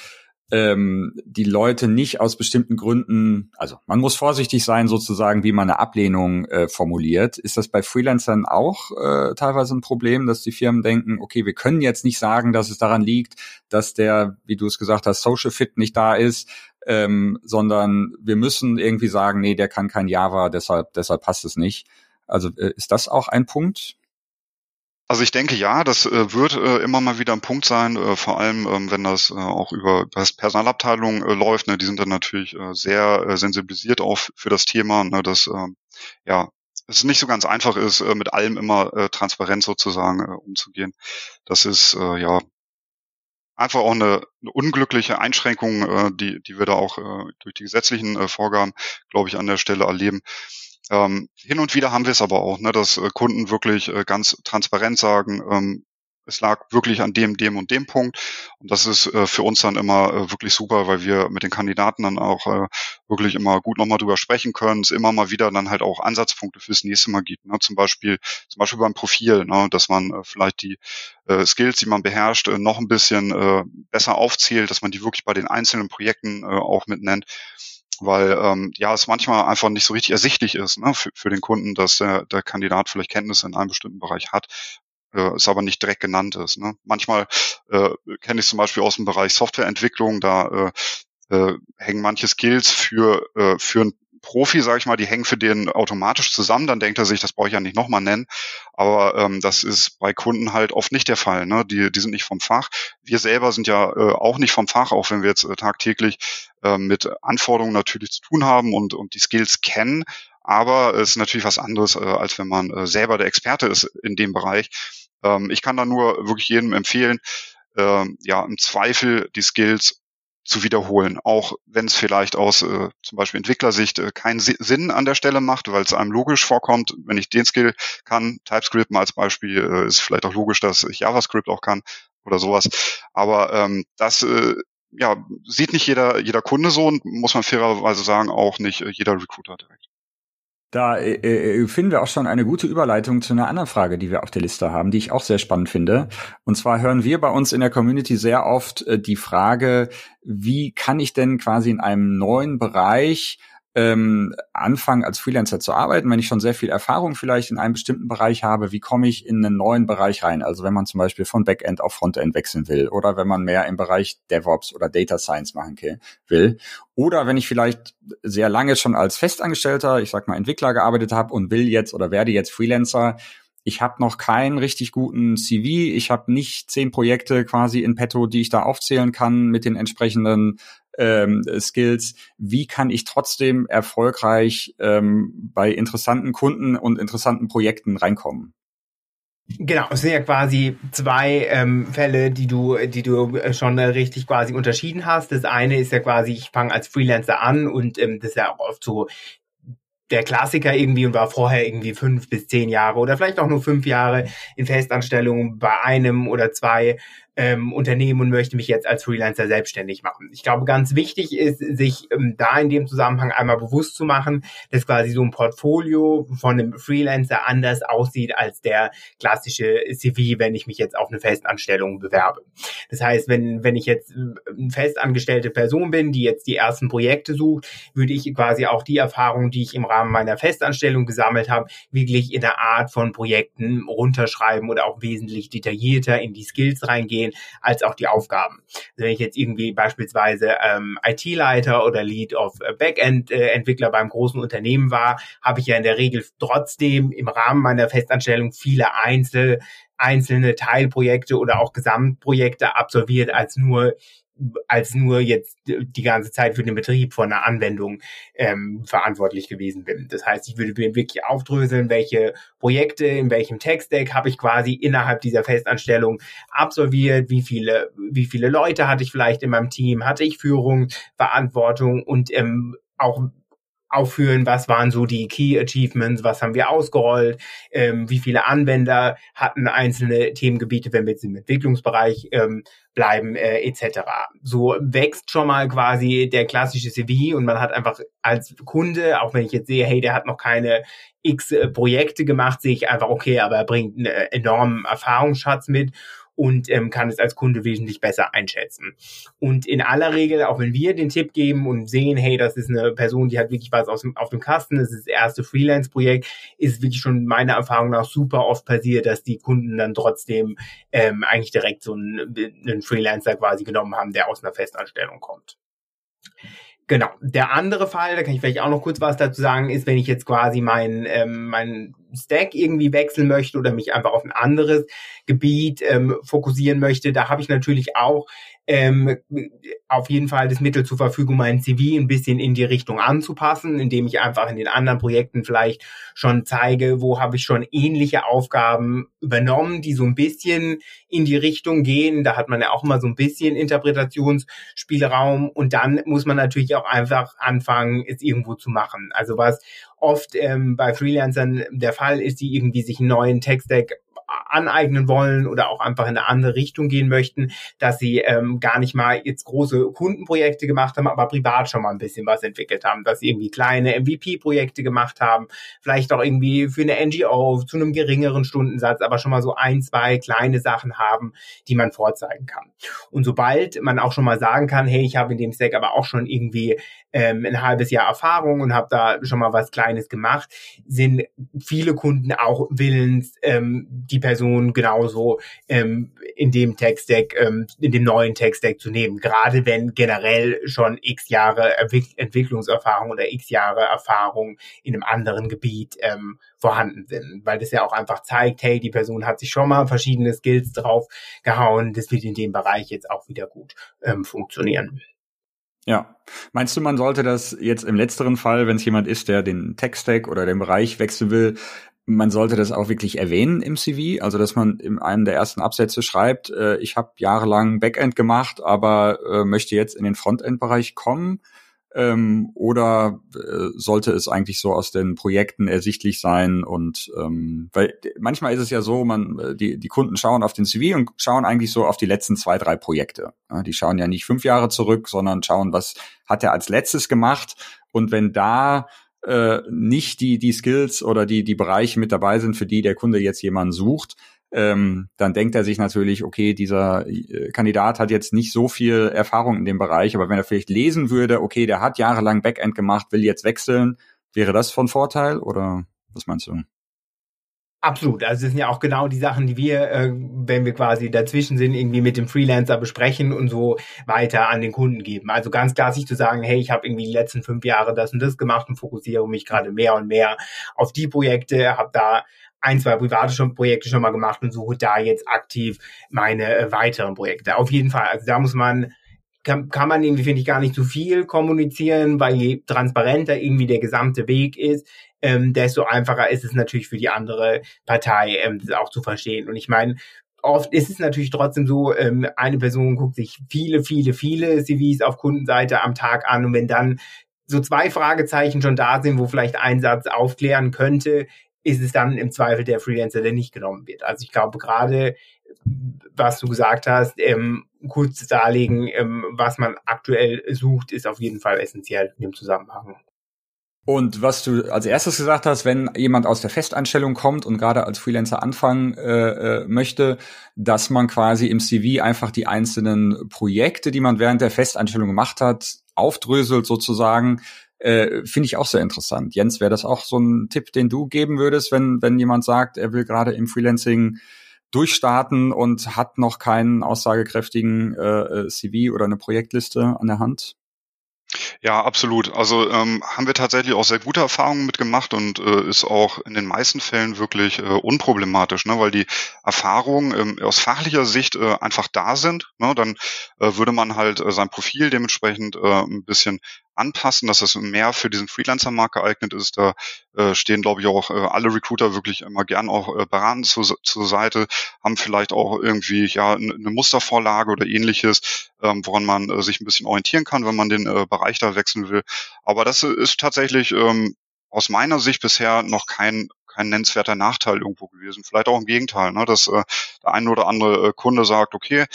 ähm, die Leute nicht aus bestimmten Gründen, also man muss vorsichtig sein, sozusagen, wie man eine Ablehnung äh, formuliert. Ist das bei Freelancern auch äh, teilweise ein Problem, dass die Firmen denken, okay, wir können jetzt nicht sagen, dass es daran liegt, dass der, wie du es gesagt hast, Social Fit nicht da ist, ähm, sondern wir müssen irgendwie sagen, nee, der kann kein Java, deshalb, deshalb passt es nicht. Also äh, ist das auch ein Punkt? Also ich denke ja, das äh, wird äh, immer mal wieder ein Punkt sein, äh, vor allem ähm, wenn das äh, auch über das Personalabteilung äh, läuft. Ne, die sind dann natürlich äh, sehr sensibilisiert auch für das Thema, ne, dass äh, ja es nicht so ganz einfach ist, mit allem immer transparent sozusagen umzugehen. Das ist ja einfach auch eine, eine unglückliche Einschränkung, die, die wir da auch durch die gesetzlichen Vorgaben, glaube ich, an der Stelle erleben. Ähm, hin und wieder haben wir es aber auch, ne, dass äh, Kunden wirklich äh, ganz transparent sagen, ähm, es lag wirklich an dem, dem und dem Punkt. Und das ist äh, für uns dann immer äh, wirklich super, weil wir mit den Kandidaten dann auch äh, wirklich immer gut nochmal drüber sprechen können, es immer mal wieder dann halt auch Ansatzpunkte fürs nächste Mal gibt. Ne? Zum Beispiel, zum Beispiel beim Profil, ne? dass man äh, vielleicht die äh, Skills, die man beherrscht, äh, noch ein bisschen besser aufzählt, dass man die wirklich bei den einzelnen Projekten auch mit nennt weil ähm, ja es manchmal einfach nicht so richtig ersichtlich ist ne, für, für den Kunden, dass der, der Kandidat vielleicht Kenntnisse in einem bestimmten Bereich hat, äh, es aber nicht direkt genannt ist. Ne. Manchmal äh, kenne ich zum Beispiel aus dem Bereich Softwareentwicklung, da äh, äh, hängen manche Skills für, äh, für ein Profi, sage ich mal, die hängen für den automatisch zusammen, dann denkt er sich, das brauche ich ja nicht nochmal nennen. Aber ähm, das ist bei Kunden halt oft nicht der Fall. Ne? Die, die sind nicht vom Fach. Wir selber sind ja äh, auch nicht vom Fach, auch wenn wir jetzt äh, tagtäglich äh, mit Anforderungen natürlich zu tun haben und, und die Skills kennen. Aber es ist natürlich was anderes, äh, als wenn man äh, selber der Experte ist in dem Bereich. Ähm, ich kann da nur wirklich jedem empfehlen, äh, ja, im Zweifel die Skills zu wiederholen, auch wenn es vielleicht aus äh, zum Beispiel Entwicklersicht äh, keinen Sinn an der Stelle macht, weil es einem logisch vorkommt, wenn ich den Skill kann, TypeScript mal als Beispiel, äh, ist vielleicht auch logisch, dass ich JavaScript auch kann oder sowas. Aber ähm, das äh, ja, sieht nicht jeder, jeder Kunde so und muss man fairerweise sagen, auch nicht äh, jeder Recruiter direkt. Da äh, äh, finden wir auch schon eine gute Überleitung zu einer anderen Frage, die wir auf der Liste haben, die ich auch sehr spannend finde. Und zwar hören wir bei uns in der Community sehr oft äh, die Frage, wie kann ich denn quasi in einem neuen Bereich ähm, anfangen, als Freelancer zu arbeiten, wenn ich schon sehr viel Erfahrung vielleicht in einem bestimmten Bereich habe, wie komme ich in einen neuen Bereich rein? Also wenn man zum Beispiel von Backend auf Frontend wechseln will oder wenn man mehr im Bereich DevOps oder Data Science machen will. Oder wenn ich vielleicht sehr lange schon als Festangestellter, ich sag mal Entwickler gearbeitet habe und will jetzt oder werde jetzt Freelancer, ich habe noch keinen richtig guten CV, ich habe nicht zehn Projekte quasi in petto, die ich da aufzählen kann mit den entsprechenden ähm, Skills. Wie kann ich trotzdem erfolgreich ähm, bei interessanten Kunden und interessanten Projekten reinkommen? Genau, es sind ja quasi zwei ähm, Fälle, die du, die du schon richtig quasi unterschieden hast. Das eine ist ja quasi, ich fange als Freelancer an und ähm, das ist ja auch oft so der Klassiker irgendwie und war vorher irgendwie fünf bis zehn Jahre oder vielleicht auch nur fünf Jahre in Festanstellung bei einem oder zwei ähm, Unternehmen und möchte mich jetzt als Freelancer selbstständig machen. Ich glaube, ganz wichtig ist, sich ähm, da in dem Zusammenhang einmal bewusst zu machen, dass quasi so ein Portfolio von einem Freelancer anders aussieht als der klassische CV, wenn ich mich jetzt auf eine Festanstellung bewerbe. Das heißt, wenn, wenn ich jetzt äh, eine festangestellte Person bin, die jetzt die ersten Projekte sucht, würde ich quasi auch die Erfahrung, die ich im Rahmen meiner Festanstellung gesammelt habe, wirklich in der Art von Projekten runterschreiben oder auch wesentlich detaillierter in die Skills reingehen sehen, als auch die Aufgaben. Also wenn ich jetzt irgendwie beispielsweise ähm, IT-Leiter oder Lead of Backend-Entwickler beim großen Unternehmen war, habe ich ja in der Regel trotzdem im Rahmen meiner Festanstellung viele Einzel einzelne Teilprojekte oder auch Gesamtprojekte absolviert als nur als nur jetzt die ganze Zeit für den Betrieb von einer Anwendung ähm, verantwortlich gewesen bin. Das heißt, ich würde mir wirklich aufdröseln, welche Projekte, in welchem Tech-Stack habe ich quasi innerhalb dieser Festanstellung absolviert, wie viele, wie viele Leute hatte ich vielleicht in meinem Team, hatte ich Führung, Verantwortung und ähm, auch aufführen, was waren so die Key Achievements, was haben wir ausgerollt, ähm, wie viele Anwender hatten einzelne Themengebiete, wenn wir jetzt im Entwicklungsbereich ähm, bleiben, äh, etc. So wächst schon mal quasi der klassische CV und man hat einfach als Kunde, auch wenn ich jetzt sehe, hey, der hat noch keine X äh, Projekte gemacht, sehe ich einfach, okay, aber er bringt einen enormen Erfahrungsschatz mit und ähm, kann es als Kunde wesentlich besser einschätzen. Und in aller Regel, auch wenn wir den Tipp geben und sehen, hey, das ist eine Person, die hat wirklich was aus dem, auf dem Kasten, das ist das erste Freelance-Projekt, ist wirklich schon meiner Erfahrung nach super oft passiert, dass die Kunden dann trotzdem ähm, eigentlich direkt so einen, einen Freelancer quasi genommen haben, der aus einer Festanstellung kommt. Genau. Der andere Fall, da kann ich vielleicht auch noch kurz was dazu sagen, ist, wenn ich jetzt quasi mein, ähm, mein Stack irgendwie wechseln möchte oder mich einfach auf ein anderes Gebiet ähm, fokussieren möchte. Da habe ich natürlich auch ähm, auf jeden Fall das Mittel zur Verfügung, mein CV ein bisschen in die Richtung anzupassen, indem ich einfach in den anderen Projekten vielleicht schon zeige, wo habe ich schon ähnliche Aufgaben übernommen, die so ein bisschen in die Richtung gehen. Da hat man ja auch immer so ein bisschen Interpretationsspielraum und dann muss man natürlich auch einfach anfangen, es irgendwo zu machen. Also was oft ähm, bei Freelancern der Fall ist, die irgendwie sich einen neuen Tech-Stack aneignen wollen oder auch einfach in eine andere Richtung gehen möchten, dass sie ähm, gar nicht mal jetzt große Kundenprojekte gemacht haben, aber privat schon mal ein bisschen was entwickelt haben, dass sie irgendwie kleine MVP-Projekte gemacht haben, vielleicht auch irgendwie für eine NGO zu einem geringeren Stundensatz, aber schon mal so ein, zwei kleine Sachen haben, die man vorzeigen kann. Und sobald man auch schon mal sagen kann, hey, ich habe in dem Stack aber auch schon irgendwie ähm, ein halbes Jahr Erfahrung und habe da schon mal was Kleines gemacht, sind viele Kunden auch willens, ähm, die Person genauso ähm, in dem Tech-Stack, ähm, in dem neuen Tech-Stack zu nehmen. Gerade wenn generell schon x Jahre Entwicklungserfahrung oder x Jahre Erfahrung in einem anderen Gebiet ähm, vorhanden sind, weil das ja auch einfach zeigt, hey, die Person hat sich schon mal verschiedene Skills drauf gehauen, das wird in dem Bereich jetzt auch wieder gut ähm, funktionieren. Ja. Meinst du, man sollte das jetzt im letzteren Fall, wenn es jemand ist, der den Tech-Stack oder den Bereich wechseln will, man sollte das auch wirklich erwähnen im CV, also dass man in einem der ersten Absätze schreibt, äh, ich habe jahrelang Backend gemacht, aber äh, möchte jetzt in den Frontend-Bereich kommen. Ähm, oder äh, sollte es eigentlich so aus den Projekten ersichtlich sein? Und ähm, weil manchmal ist es ja so, man äh, die die Kunden schauen auf den CV und schauen eigentlich so auf die letzten zwei drei Projekte. Ja, die schauen ja nicht fünf Jahre zurück, sondern schauen, was hat er als letztes gemacht. Und wenn da äh, nicht die die Skills oder die die Bereiche mit dabei sind, für die der Kunde jetzt jemanden sucht, ähm, dann denkt er sich natürlich, okay, dieser äh, Kandidat hat jetzt nicht so viel Erfahrung in dem Bereich, aber wenn er vielleicht lesen würde, okay, der hat jahrelang Backend gemacht, will jetzt wechseln, wäre das von Vorteil oder was meinst du? Absolut. Also das sind ja auch genau die Sachen, die wir, äh, wenn wir quasi dazwischen sind, irgendwie mit dem Freelancer besprechen und so weiter an den Kunden geben. Also ganz klassisch zu sagen, hey, ich habe irgendwie die letzten fünf Jahre das und das gemacht und fokussiere mich gerade mehr und mehr auf die Projekte, habe da ein, zwei private schon, Projekte schon mal gemacht und suche da jetzt aktiv meine äh, weiteren Projekte. Auf jeden Fall. Also da muss man, kann, kann man irgendwie, finde ich, gar nicht zu viel kommunizieren, weil je transparenter irgendwie der gesamte Weg ist, ähm, desto einfacher ist es natürlich für die andere Partei, ähm, das auch zu verstehen. Und ich meine, oft ist es natürlich trotzdem so, ähm, eine Person guckt sich viele, viele, viele CVs auf Kundenseite am Tag an und wenn dann so zwei Fragezeichen schon da sind, wo vielleicht ein Satz aufklären könnte, ist es dann im Zweifel der Freelancer, der nicht genommen wird. Also ich glaube gerade, was du gesagt hast, ähm, kurz darlegen, ähm, was man aktuell sucht, ist auf jeden Fall essentiell in dem Zusammenhang. Und was du als erstes gesagt hast, wenn jemand aus der Festanstellung kommt und gerade als Freelancer anfangen äh, äh, möchte, dass man quasi im CV einfach die einzelnen Projekte, die man während der Festanstellung gemacht hat, aufdröselt sozusagen, äh, Finde ich auch sehr interessant. Jens, wäre das auch so ein Tipp, den du geben würdest, wenn, wenn jemand sagt, er will gerade im Freelancing durchstarten und hat noch keinen aussagekräftigen äh, äh CV oder eine Projektliste an der Hand? Ja, absolut. Also ähm, haben wir tatsächlich auch sehr gute Erfahrungen mitgemacht und äh, ist auch in den meisten Fällen wirklich äh, unproblematisch, ne? weil die Erfahrungen ähm, aus fachlicher Sicht äh, einfach da sind. Ne? Dann äh, würde man halt äh, sein Profil dementsprechend äh, ein bisschen anpassen, dass es mehr für diesen Freelancer-Markt geeignet ist. Da äh, stehen, glaube ich, auch äh, alle Recruiter wirklich immer gern auch äh, beratend zu, zur Seite, haben vielleicht auch irgendwie ja eine Mustervorlage oder ähnliches, ähm, woran man äh, sich ein bisschen orientieren kann, wenn man den äh, Bereich da wechseln will. Aber das ist tatsächlich ähm, aus meiner Sicht bisher noch kein kein nennenswerter Nachteil irgendwo gewesen. Vielleicht auch im Gegenteil, ne, dass äh, der eine oder andere äh, Kunde sagt, okay,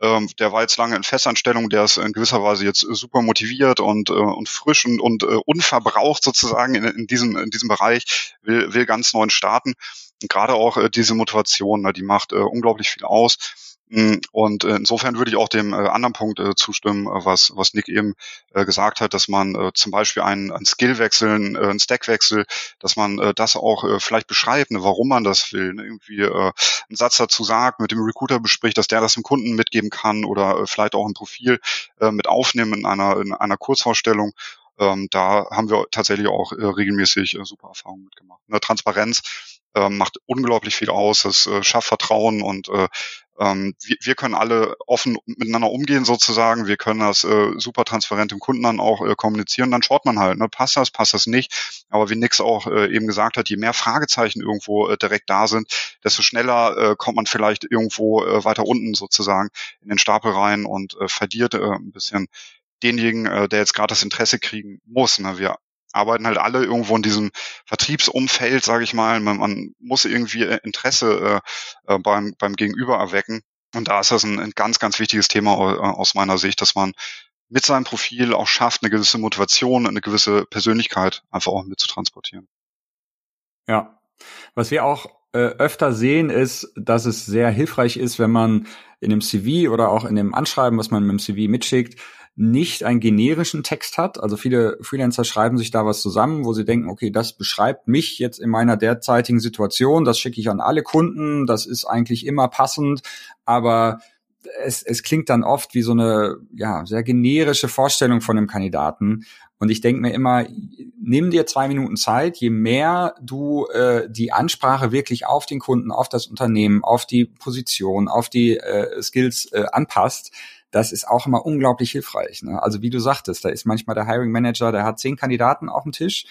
ähm, der war jetzt lange in Festanstellung, der ist in gewisser Weise jetzt super motiviert und, äh, und frisch und, und äh, unverbraucht sozusagen in, in, diesem, in diesem Bereich, will, will ganz neuen starten. Und gerade auch äh, diese Motivation, ne, die macht äh, unglaublich viel aus. Mm, und äh, insofern würde ich auch dem äh, anderen Punkt äh, zustimmen, was, was Nick eben gesagt hat, dass man zum Beispiel einen, einen Skillwechsel, einen Stackwechsel, dass man das auch vielleicht beschreibt, ne, warum man das will, ne, irgendwie einen Satz dazu sagt, mit dem Recruiter bespricht, dass der das dem Kunden mitgeben kann oder vielleicht auch ein Profil mit aufnehmen in einer, in einer Kurzvorstellung ähm, da haben wir tatsächlich auch regelmäßig super Erfahrungen mitgemacht. Eine Transparenz äh, macht unglaublich viel aus, es schafft Vertrauen und ähm, wir, wir können alle offen miteinander umgehen sozusagen. Wir können das äh, super transparent dem Kunden dann auch äh, kommunizieren. Dann schaut man halt, ne, passt das, passt das nicht. Aber wie Nix auch äh, eben gesagt hat, je mehr Fragezeichen irgendwo äh, direkt da sind, desto schneller äh, kommt man vielleicht irgendwo äh, weiter unten sozusagen in den Stapel rein und äh, verliert äh, ein bisschen denjenigen, äh, der jetzt gerade das Interesse kriegen muss. Ne? Wir arbeiten halt alle irgendwo in diesem Vertriebsumfeld, sage ich mal. Man, man, muss irgendwie äh, Interesse äh, äh, beim, beim Gegenüber erwecken. Und da ist das ein, ein ganz, ganz wichtiges Thema äh, aus meiner Sicht, dass man mit seinem Profil auch schafft, eine gewisse Motivation, eine gewisse Persönlichkeit einfach auch mit zu transportieren. Ja. Was wir auch äh, öfter sehen, ist, dass es sehr hilfreich ist, wenn man in dem CV oder auch in dem Anschreiben, was man mit dem CV mitschickt, nicht einen generischen Text hat. Also viele Freelancer schreiben sich da was zusammen, wo sie denken, okay, das beschreibt mich jetzt in meiner derzeitigen Situation, das schicke ich an alle Kunden, das ist eigentlich immer passend, aber es, es klingt dann oft wie so eine ja, sehr generische Vorstellung von einem Kandidaten. Und ich denke mir immer, nimm dir zwei Minuten Zeit, je mehr du äh, die Ansprache wirklich auf den Kunden, auf das Unternehmen, auf die Position, auf die äh, Skills äh, anpasst, das ist auch immer unglaublich hilfreich. Ne? Also wie du sagtest, da ist manchmal der Hiring Manager, der hat zehn Kandidaten auf dem Tisch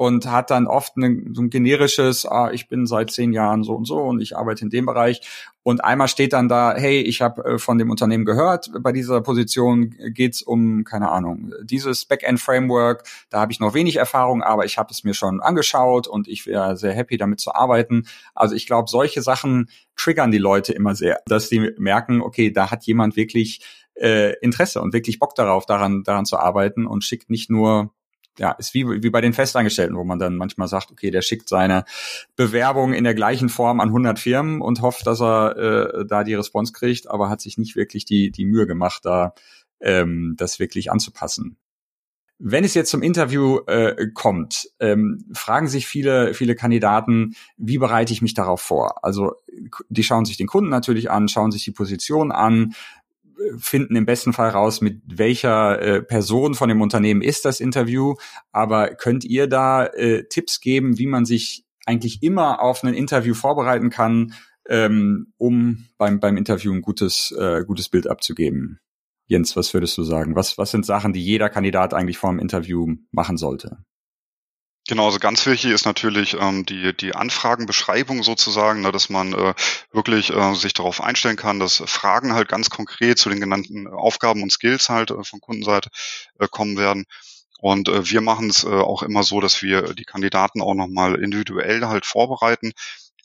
und hat dann oft eine, so ein generisches, ah, ich bin seit zehn Jahren so und so und ich arbeite in dem Bereich. Und einmal steht dann da, hey, ich habe äh, von dem Unternehmen gehört, bei dieser Position geht's um, keine Ahnung, dieses Backend-Framework, da habe ich noch wenig Erfahrung, aber ich habe es mir schon angeschaut und ich wäre sehr happy damit zu arbeiten. Also ich glaube, solche Sachen triggern die Leute immer sehr, dass sie merken, okay, da hat jemand wirklich äh, Interesse und wirklich Bock darauf, daran, daran zu arbeiten und schickt nicht nur ja, ist wie, wie bei den Festangestellten, wo man dann manchmal sagt, okay, der schickt seine Bewerbung in der gleichen Form an 100 Firmen und hofft, dass er äh, da die Response kriegt, aber hat sich nicht wirklich die, die Mühe gemacht, da ähm, das wirklich anzupassen. Wenn es jetzt zum Interview äh, kommt, ähm, fragen sich viele, viele Kandidaten, wie bereite ich mich darauf vor? Also die schauen sich den Kunden natürlich an, schauen sich die Position an, finden im besten Fall raus, mit welcher äh, Person von dem Unternehmen ist das Interview. Aber könnt ihr da äh, Tipps geben, wie man sich eigentlich immer auf ein Interview vorbereiten kann, ähm, um beim, beim Interview ein gutes, äh, gutes Bild abzugeben? Jens, was würdest du sagen? Was, was sind Sachen, die jeder Kandidat eigentlich vor dem Interview machen sollte? Genau, also ganz wichtig ist natürlich ähm, die, die Anfragenbeschreibung sozusagen, ne, dass man äh, wirklich äh, sich darauf einstellen kann, dass Fragen halt ganz konkret zu den genannten Aufgaben und Skills halt äh, von Kundenseite äh, kommen werden. Und äh, wir machen es äh, auch immer so, dass wir die Kandidaten auch nochmal individuell halt vorbereiten.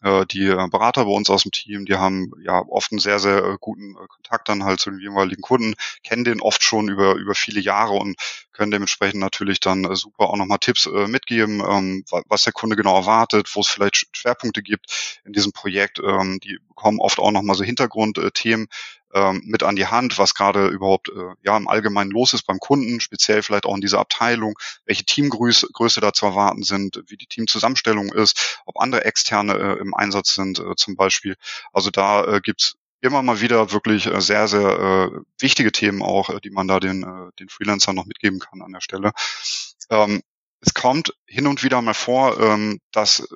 Äh, die äh, Berater bei uns aus dem Team, die haben ja oft einen sehr, sehr äh, guten Kontakt dann halt zu den jeweiligen Kunden, kennen den oft schon über, über viele Jahre und können dementsprechend natürlich dann super auch nochmal Tipps mitgeben, ähm, was der Kunde genau erwartet, wo es vielleicht Schwerpunkte gibt in diesem Projekt. Ähm, die bekommen oft auch nochmal so Hintergrundthemen ähm, mit an die Hand, was gerade überhaupt äh, ja im Allgemeinen los ist beim Kunden, speziell vielleicht auch in dieser Abteilung, welche Teamgröße Größe da zu erwarten sind, wie die Teamzusammenstellung ist, ob andere externe äh, im Einsatz sind äh, zum Beispiel. Also da äh, gibt's immer mal wieder wirklich äh, sehr, sehr äh, wichtige Themen auch, äh, die man da den, äh, den Freelancern noch mitgeben kann an der Stelle. Ähm, es kommt hin und wieder mal vor, ähm, dass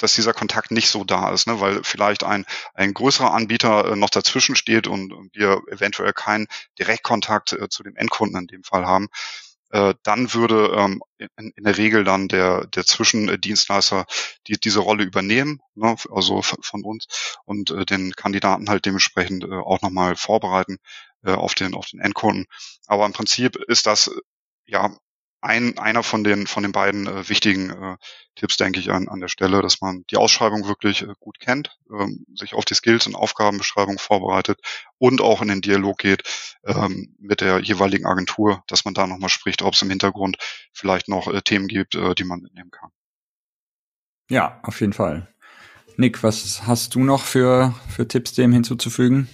dass dieser Kontakt nicht so da ist, ne? weil vielleicht ein, ein größerer Anbieter äh, noch dazwischen steht und, wir eventuell keinen Direktkontakt äh, zu dem Endkunden in dem Fall haben. Äh, dann würde ähm, in, der Regel dann der, der Zwischendienstleister die, diese Rolle übernehmen, ne? also von uns und den Kandidaten halt dementsprechend auch nochmal vorbereiten auf den auf den Endkunden. Aber im Prinzip ist das ja ein, einer von den, von den beiden äh, wichtigen äh, Tipps, denke ich, an, an der Stelle, dass man die Ausschreibung wirklich äh, gut kennt, ähm, sich auf die Skills und Aufgabenbeschreibung vorbereitet und auch in den Dialog geht ähm, mit der jeweiligen Agentur, dass man da nochmal spricht, ob es im Hintergrund vielleicht noch äh, Themen gibt, äh, die man mitnehmen kann. Ja, auf jeden Fall. Nick, was hast du noch für, für Tipps dem hinzuzufügen?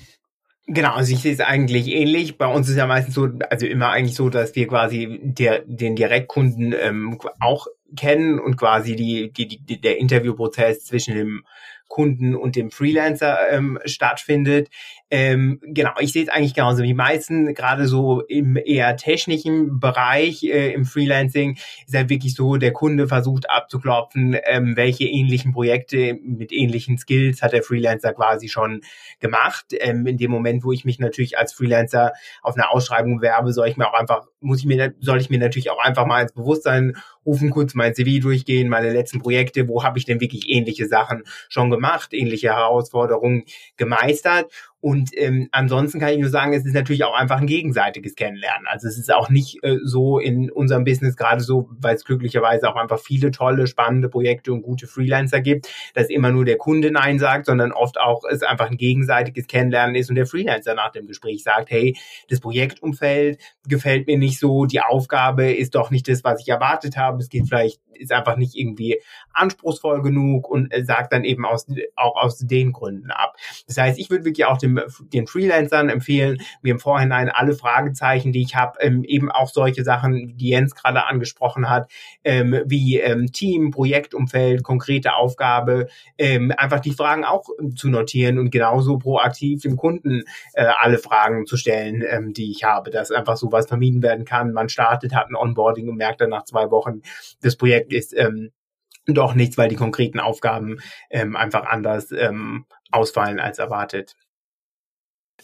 Genau, also ich sehe es eigentlich ähnlich. Bei uns ist ja meistens so, also immer eigentlich so, dass wir quasi der, den Direktkunden ähm, auch kennen und quasi die, die, die, der Interviewprozess zwischen dem Kunden und dem Freelancer ähm, stattfindet. Ähm, genau, ich sehe es eigentlich genauso wie die meisten, gerade so im eher technischen Bereich äh, im Freelancing ist ja wirklich so, der Kunde versucht abzuklopfen, ähm, welche ähnlichen Projekte mit ähnlichen Skills hat der Freelancer quasi schon gemacht. Ähm, in dem Moment, wo ich mich natürlich als Freelancer auf eine Ausschreibung werbe, soll ich mir auch einfach, muss ich mir, soll ich mir natürlich auch einfach mal ins Bewusstsein rufen, kurz mein CV durchgehen, meine letzten Projekte, wo habe ich denn wirklich ähnliche Sachen schon gemacht, ähnliche Herausforderungen gemeistert und ähm, ansonsten kann ich nur sagen, es ist natürlich auch einfach ein gegenseitiges Kennenlernen. Also es ist auch nicht äh, so in unserem Business gerade so, weil es glücklicherweise auch einfach viele tolle, spannende Projekte und gute Freelancer gibt, dass immer nur der Kunde Nein sagt, sondern oft auch es einfach ein gegenseitiges Kennenlernen ist und der Freelancer nach dem Gespräch sagt, hey, das Projektumfeld gefällt mir nicht so, die Aufgabe ist doch nicht das, was ich erwartet habe, es geht vielleicht, ist einfach nicht irgendwie anspruchsvoll genug und äh, sagt dann eben aus, auch aus den Gründen ab. Das heißt, ich würde wirklich auch dem den Freelancern empfehlen, mir im Vorhinein alle Fragezeichen, die ich habe, ähm, eben auch solche Sachen, die Jens gerade angesprochen hat, ähm, wie ähm, Team, Projektumfeld, konkrete Aufgabe, ähm, einfach die Fragen auch zu notieren und genauso proaktiv dem Kunden äh, alle Fragen zu stellen, ähm, die ich habe, dass einfach sowas vermieden werden kann. Man startet, hat ein Onboarding und merkt dann nach zwei Wochen, das Projekt ist ähm, doch nichts, weil die konkreten Aufgaben ähm, einfach anders ähm, ausfallen als erwartet.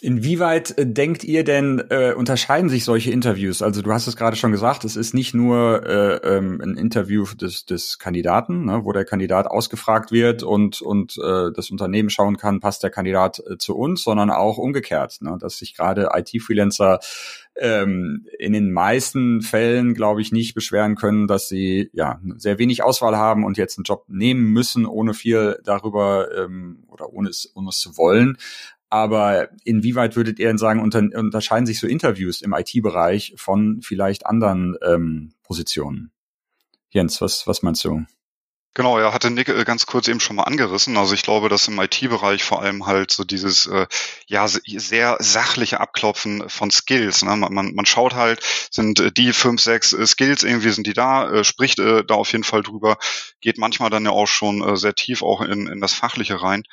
Inwieweit äh, denkt ihr denn, äh, unterscheiden sich solche Interviews? Also du hast es gerade schon gesagt, es ist nicht nur äh, ähm, ein Interview des, des Kandidaten, ne, wo der Kandidat ausgefragt wird und, und äh, das Unternehmen schauen kann, passt der Kandidat äh, zu uns, sondern auch umgekehrt, ne, dass sich gerade IT-Freelancer ähm, in den meisten Fällen, glaube ich, nicht beschweren können, dass sie ja sehr wenig Auswahl haben und jetzt einen Job nehmen müssen, ohne viel darüber ähm, oder ohne es, ohne es zu wollen. Aber inwieweit würdet ihr denn sagen, unter, unterscheiden sich so Interviews im IT-Bereich von vielleicht anderen ähm, Positionen? Jens, was, was meinst du? Genau, ja, hatte Nick äh, ganz kurz eben schon mal angerissen. Also ich glaube, dass im IT-Bereich vor allem halt so dieses äh, ja sehr sachliche Abklopfen von Skills. Ne? Man, man, man schaut halt, sind äh, die fünf, sechs äh, Skills irgendwie sind die da, äh, spricht äh, da auf jeden Fall drüber, geht manchmal dann ja auch schon äh, sehr tief auch in, in das Fachliche rein.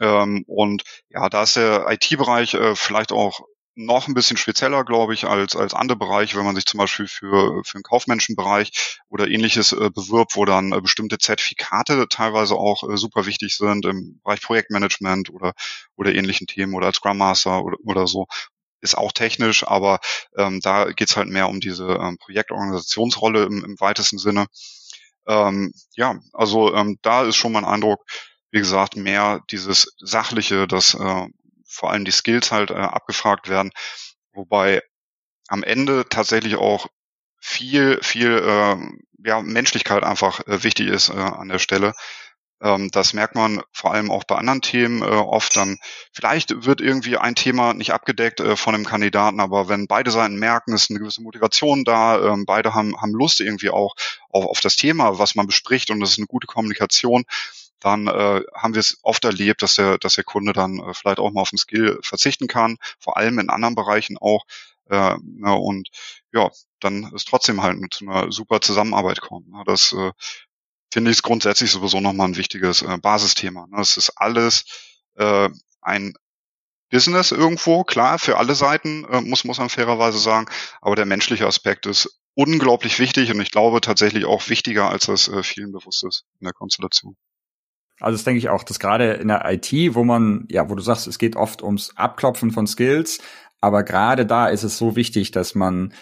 Ähm, und ja, da ist der IT-Bereich äh, vielleicht auch noch ein bisschen spezieller, glaube ich, als, als andere Bereiche, wenn man sich zum Beispiel für, für den Kaufmenschenbereich oder ähnliches äh, bewirbt, wo dann äh, bestimmte Zertifikate teilweise auch äh, super wichtig sind im Bereich Projektmanagement oder, oder ähnlichen Themen oder als Scrum Master oder, oder so. Ist auch technisch, aber ähm, da geht's halt mehr um diese ähm, Projektorganisationsrolle im, im weitesten Sinne. Ähm, ja, also ähm, da ist schon mein Eindruck, wie gesagt, mehr dieses Sachliche, dass äh, vor allem die Skills halt äh, abgefragt werden, wobei am Ende tatsächlich auch viel, viel äh, ja, Menschlichkeit einfach äh, wichtig ist äh, an der Stelle. Ähm, das merkt man vor allem auch bei anderen Themen äh, oft dann. Vielleicht wird irgendwie ein Thema nicht abgedeckt äh, von einem Kandidaten, aber wenn beide Seiten merken, ist eine gewisse Motivation da, äh, beide haben, haben Lust irgendwie auch auf, auf das Thema, was man bespricht und das ist eine gute Kommunikation, dann äh, haben wir es oft erlebt, dass der, dass der Kunde dann äh, vielleicht auch mal auf den Skill verzichten kann, vor allem in anderen Bereichen auch. Äh, ne, und ja, dann ist trotzdem halt zu einer super Zusammenarbeit kommen. Ne? Das äh, finde ich grundsätzlich sowieso nochmal ein wichtiges äh, Basisthema. Ne? Das ist alles äh, ein Business irgendwo, klar, für alle Seiten, äh, muss, muss man fairerweise sagen, aber der menschliche Aspekt ist unglaublich wichtig und ich glaube tatsächlich auch wichtiger, als das äh, vielen bewusst ist in der Konstellation. Also das denke ich auch, dass gerade in der IT, wo man, ja, wo du sagst, es geht oft ums Abklopfen von Skills, aber gerade da ist es so wichtig, dass man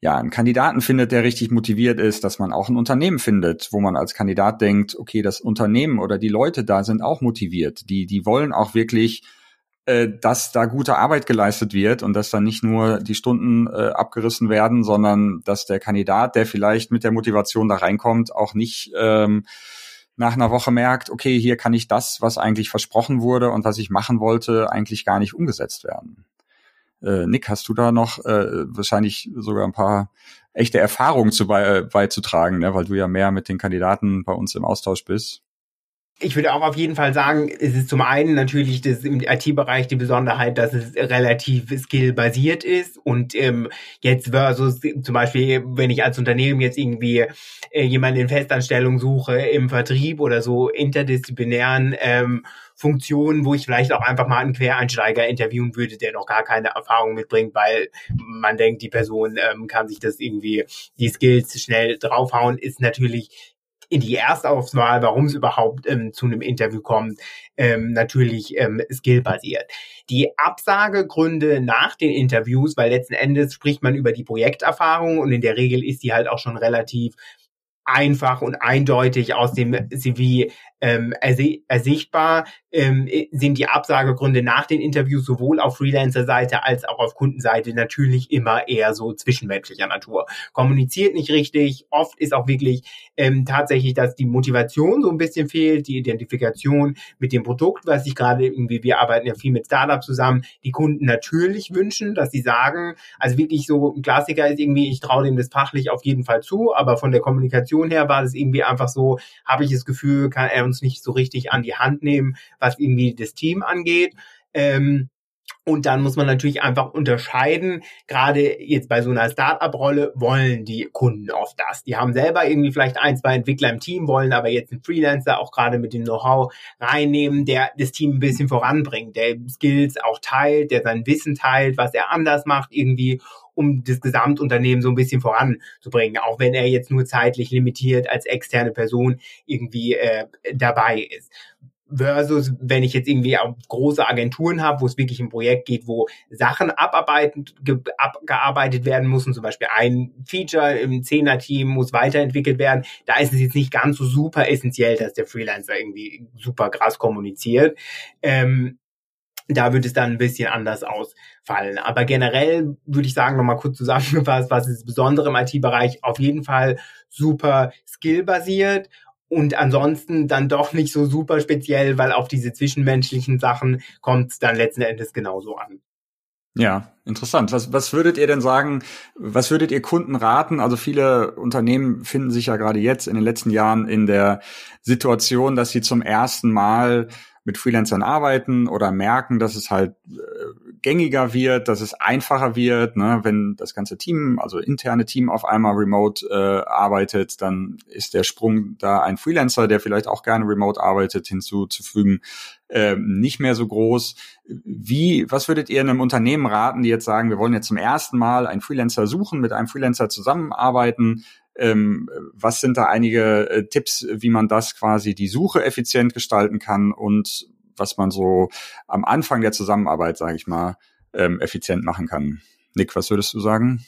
ja einen Kandidaten findet, der richtig motiviert ist, dass man auch ein Unternehmen findet, wo man als Kandidat denkt, okay, das Unternehmen oder die Leute da sind auch motiviert, die die wollen auch wirklich äh, dass da gute Arbeit geleistet wird und dass dann nicht nur die Stunden äh, abgerissen werden, sondern dass der Kandidat, der vielleicht mit der Motivation da reinkommt, auch nicht ähm, nach einer Woche merkt, okay, hier kann ich das, was eigentlich versprochen wurde und was ich machen wollte, eigentlich gar nicht umgesetzt werden. Äh, Nick, hast du da noch äh, wahrscheinlich sogar ein paar echte Erfahrungen zu bei, beizutragen, ne? weil du ja mehr mit den Kandidaten bei uns im Austausch bist? Ich würde auch auf jeden Fall sagen, es ist zum einen natürlich das im IT-Bereich die Besonderheit, dass es relativ skill-basiert ist und ähm, jetzt versus zum Beispiel, wenn ich als Unternehmen jetzt irgendwie äh, jemanden in Festanstellung suche im Vertrieb oder so interdisziplinären ähm, Funktionen, wo ich vielleicht auch einfach mal einen Quereinsteiger interviewen würde, der noch gar keine Erfahrung mitbringt, weil man denkt, die Person ähm, kann sich das irgendwie, die Skills schnell draufhauen, ist natürlich die Erstauswahl, warum es überhaupt ähm, zu einem Interview kommt, ähm, natürlich ähm, skillbasiert. Die Absagegründe nach den Interviews, weil letzten Endes spricht man über die Projekterfahrung und in der Regel ist die halt auch schon relativ einfach und eindeutig aus dem CV ähm, ersichtbar ähm, sind die Absagegründe nach den Interviews sowohl auf Freelancer-Seite als auch auf Kundenseite natürlich immer eher so zwischenmenschlicher Natur. Kommuniziert nicht richtig, oft ist auch wirklich ähm, tatsächlich, dass die Motivation so ein bisschen fehlt, die Identifikation mit dem Produkt, was ich gerade irgendwie, wir arbeiten ja viel mit Startups zusammen, die Kunden natürlich wünschen, dass sie sagen, also wirklich so ein Klassiker ist irgendwie, ich traue dem das fachlich auf jeden Fall zu, aber von der Kommunikation her war das irgendwie einfach so, habe ich das Gefühl, kann er uns nicht so richtig an die Hand nehmen, was irgendwie das Team angeht. Ähm, Und dann muss man natürlich einfach unterscheiden, gerade jetzt bei so einer Startup-Rolle wollen die Kunden oft das. Die haben selber irgendwie vielleicht ein, zwei Entwickler im Team, wollen aber jetzt einen Freelancer auch gerade mit dem Know-how reinnehmen, der das Team ein bisschen voranbringt, der Skills auch teilt, der sein Wissen teilt, was er anders macht irgendwie um das Gesamtunternehmen so ein bisschen voranzubringen, auch wenn er jetzt nur zeitlich limitiert als externe Person irgendwie äh, dabei ist versus wenn ich jetzt irgendwie auch große Agenturen habe, wo es wirklich ein Projekt geht, wo Sachen abarbeitet, abgearbeitet werden müssen, zum Beispiel ein Feature im Zehner-Team muss weiterentwickelt werden, da ist es jetzt nicht ganz so super essentiell, dass der Freelancer irgendwie super krass kommuniziert. Ähm, da wird es dann ein bisschen anders ausfallen. Aber generell würde ich sagen, nochmal kurz zusammengefasst, was ist das Besondere im IT-Bereich? Auf jeden Fall super skillbasiert und ansonsten dann doch nicht so super speziell, weil auf diese zwischenmenschlichen Sachen kommt es dann letzten Endes genauso an. Ja, interessant. Was, was würdet ihr denn sagen, was würdet ihr Kunden raten? Also viele Unternehmen finden sich ja gerade jetzt in den letzten Jahren in der Situation, dass sie zum ersten Mal mit Freelancern arbeiten oder merken, dass es halt äh, gängiger wird, dass es einfacher wird, ne? wenn das ganze Team, also interne Team auf einmal remote äh, arbeitet, dann ist der Sprung da ein Freelancer, der vielleicht auch gerne remote arbeitet, hinzuzufügen, äh, nicht mehr so groß. Wie, was würdet ihr einem Unternehmen raten, die jetzt sagen, wir wollen jetzt zum ersten Mal einen Freelancer suchen, mit einem Freelancer zusammenarbeiten? Ähm, was sind da einige äh, Tipps, wie man das quasi die Suche effizient gestalten kann und was man so am Anfang der Zusammenarbeit, sage ich mal, ähm, effizient machen kann? Nick, was würdest du sagen?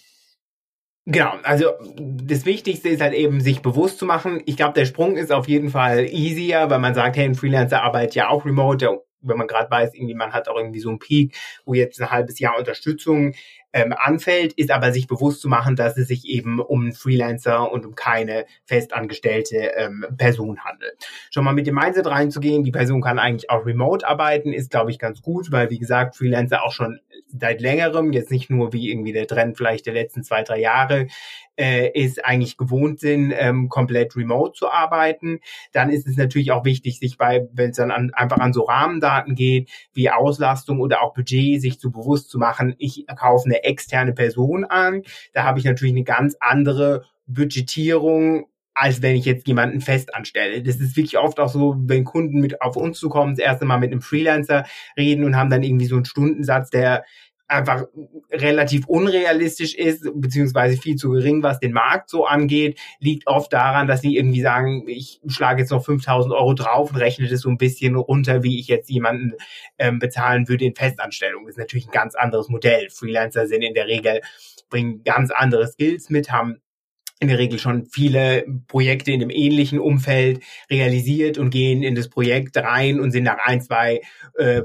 Genau, also das Wichtigste ist halt eben, sich bewusst zu machen. Ich glaube, der Sprung ist auf jeden Fall easier, weil man sagt, hey, ein Freelancer arbeitet ja auch remote, wenn man gerade weiß, irgendwie man hat auch irgendwie so einen Peak, wo jetzt ein halbes Jahr Unterstützung ähm, anfällt, ist aber sich bewusst zu machen, dass es sich eben um Freelancer und um keine festangestellte ähm, Person handelt. Schon mal mit dem Mindset reinzugehen, die Person kann eigentlich auch remote arbeiten, ist, glaube ich, ganz gut, weil, wie gesagt, Freelancer auch schon seit längerem, jetzt nicht nur wie irgendwie der Trend vielleicht der letzten zwei, drei Jahre, äh, ist eigentlich gewohnt sind, ähm, komplett remote zu arbeiten. Dann ist es natürlich auch wichtig, sich bei, wenn es dann an, einfach an so Rahmendaten geht, wie Auslastung oder auch Budget, sich zu bewusst zu machen, ich kaufe eine externe Person an. Da habe ich natürlich eine ganz andere Budgetierung als wenn ich jetzt jemanden fest anstelle. Das ist wirklich oft auch so, wenn Kunden mit auf uns zukommen, das erste Mal mit einem Freelancer reden und haben dann irgendwie so einen Stundensatz, der einfach relativ unrealistisch ist, beziehungsweise viel zu gering, was den Markt so angeht, liegt oft daran, dass sie irgendwie sagen, ich schlage jetzt noch 5000 Euro drauf und rechne das so ein bisschen runter, wie ich jetzt jemanden ähm, bezahlen würde in Festanstellung. Das ist natürlich ein ganz anderes Modell. Freelancer sind in der Regel, bringen ganz andere Skills mit, haben in der Regel schon viele Projekte in dem ähnlichen Umfeld realisiert und gehen in das Projekt rein und sind nach ein, zwei, äh,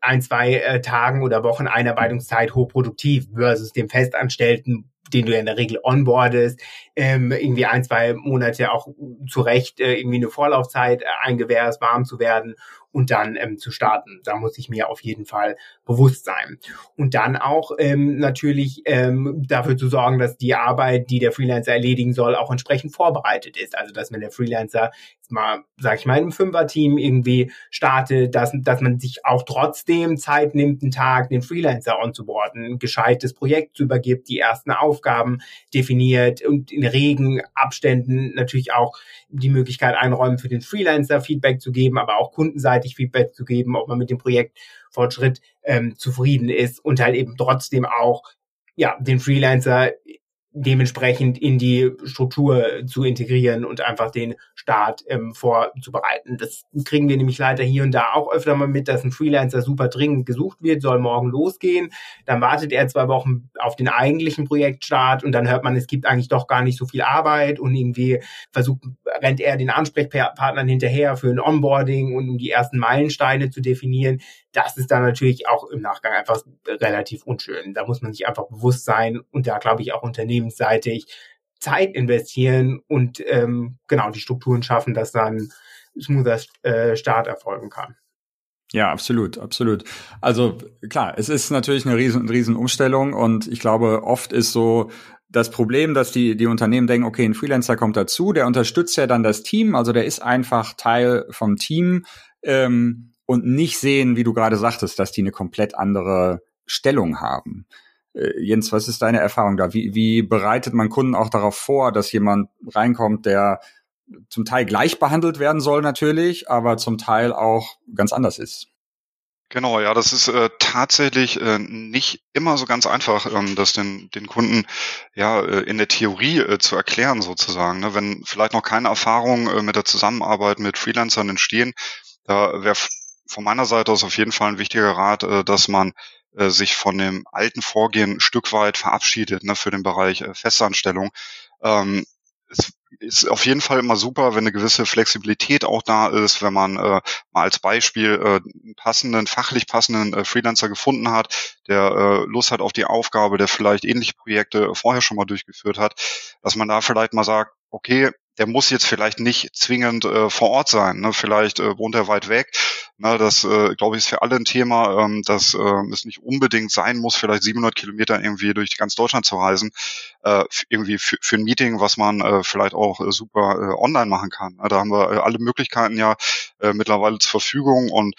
ein, zwei äh, Tagen oder Wochen Einarbeitungszeit hochproduktiv versus dem Festanstellten, den du ja in der Regel onboardest, ähm, irgendwie ein, zwei Monate auch zu Recht äh, irgendwie eine Vorlaufzeit äh, eingewährst, warm zu werden und dann ähm, zu starten. Da muss ich mir auf jeden Fall bewusst sein. Und dann auch ähm, natürlich ähm, dafür zu sorgen, dass die Arbeit, die der Freelancer erledigen soll, auch entsprechend vorbereitet ist. Also dass wenn der Freelancer mal, sag ich mal, im Fünfer-Team irgendwie startet, dass, dass man sich auch trotzdem Zeit nimmt, einen Tag den Freelancer onzuboarden, ein gescheites Projekt zu übergibt, die ersten Aufgaben definiert und in regen Abständen natürlich auch die Möglichkeit einräumen, für den Freelancer Feedback zu geben, aber auch kundenseitig Feedback zu geben, ob man mit dem Projektfortschritt ähm, zufrieden ist und halt eben trotzdem auch ja den Freelancer dementsprechend in die Struktur zu integrieren und einfach den Start ähm, vorzubereiten. Das kriegen wir nämlich leider hier und da auch öfter mal mit, dass ein Freelancer super dringend gesucht wird, soll morgen losgehen. Dann wartet er zwei Wochen auf den eigentlichen Projektstart und dann hört man, es gibt eigentlich doch gar nicht so viel Arbeit und irgendwie versucht, rennt er den Ansprechpartnern hinterher für ein Onboarding und um die ersten Meilensteine zu definieren das ist dann natürlich auch im Nachgang einfach relativ unschön. Da muss man sich einfach bewusst sein und da glaube ich auch unternehmensseitig Zeit investieren und ähm, genau die Strukturen schaffen, dass dann smoother äh, Start erfolgen kann. Ja, absolut, absolut. Also klar, es ist natürlich eine riesen, riesen Umstellung und ich glaube, oft ist so das Problem, dass die, die Unternehmen denken, okay, ein Freelancer kommt dazu, der unterstützt ja dann das Team, also der ist einfach Teil vom Team. Ähm, und nicht sehen, wie du gerade sagtest, dass die eine komplett andere Stellung haben. Äh, Jens, was ist deine Erfahrung da? Wie, wie bereitet man Kunden auch darauf vor, dass jemand reinkommt, der zum Teil gleich behandelt werden soll natürlich, aber zum Teil auch ganz anders ist? Genau, ja, das ist äh, tatsächlich äh, nicht immer so ganz einfach, ähm, das den, den Kunden ja äh, in der Theorie äh, zu erklären sozusagen. Ne? Wenn vielleicht noch keine Erfahrungen äh, mit der Zusammenarbeit mit Freelancern entstehen, da wäre von meiner Seite aus auf jeden Fall ein wichtiger Rat, äh, dass man äh, sich von dem alten Vorgehen ein Stück weit verabschiedet ne, für den Bereich äh, Festanstellung. Ähm, es ist auf jeden Fall immer super, wenn eine gewisse Flexibilität auch da ist, wenn man äh, mal als Beispiel äh, einen passenden, fachlich passenden äh, Freelancer gefunden hat, der Lust hat auf die Aufgabe, der vielleicht ähnliche Projekte vorher schon mal durchgeführt hat, dass man da vielleicht mal sagt, okay, der muss jetzt vielleicht nicht zwingend äh, vor Ort sein. Ne? Vielleicht äh, wohnt er weit weg. Na, das, äh, glaube ich, ist für alle ein Thema, ähm, dass äh, es nicht unbedingt sein muss, vielleicht 700 Kilometer irgendwie durch ganz Deutschland zu reisen, äh, irgendwie für, für ein Meeting, was man äh, vielleicht auch äh, super äh, online machen kann. Da haben wir äh, alle Möglichkeiten ja äh, mittlerweile zur Verfügung und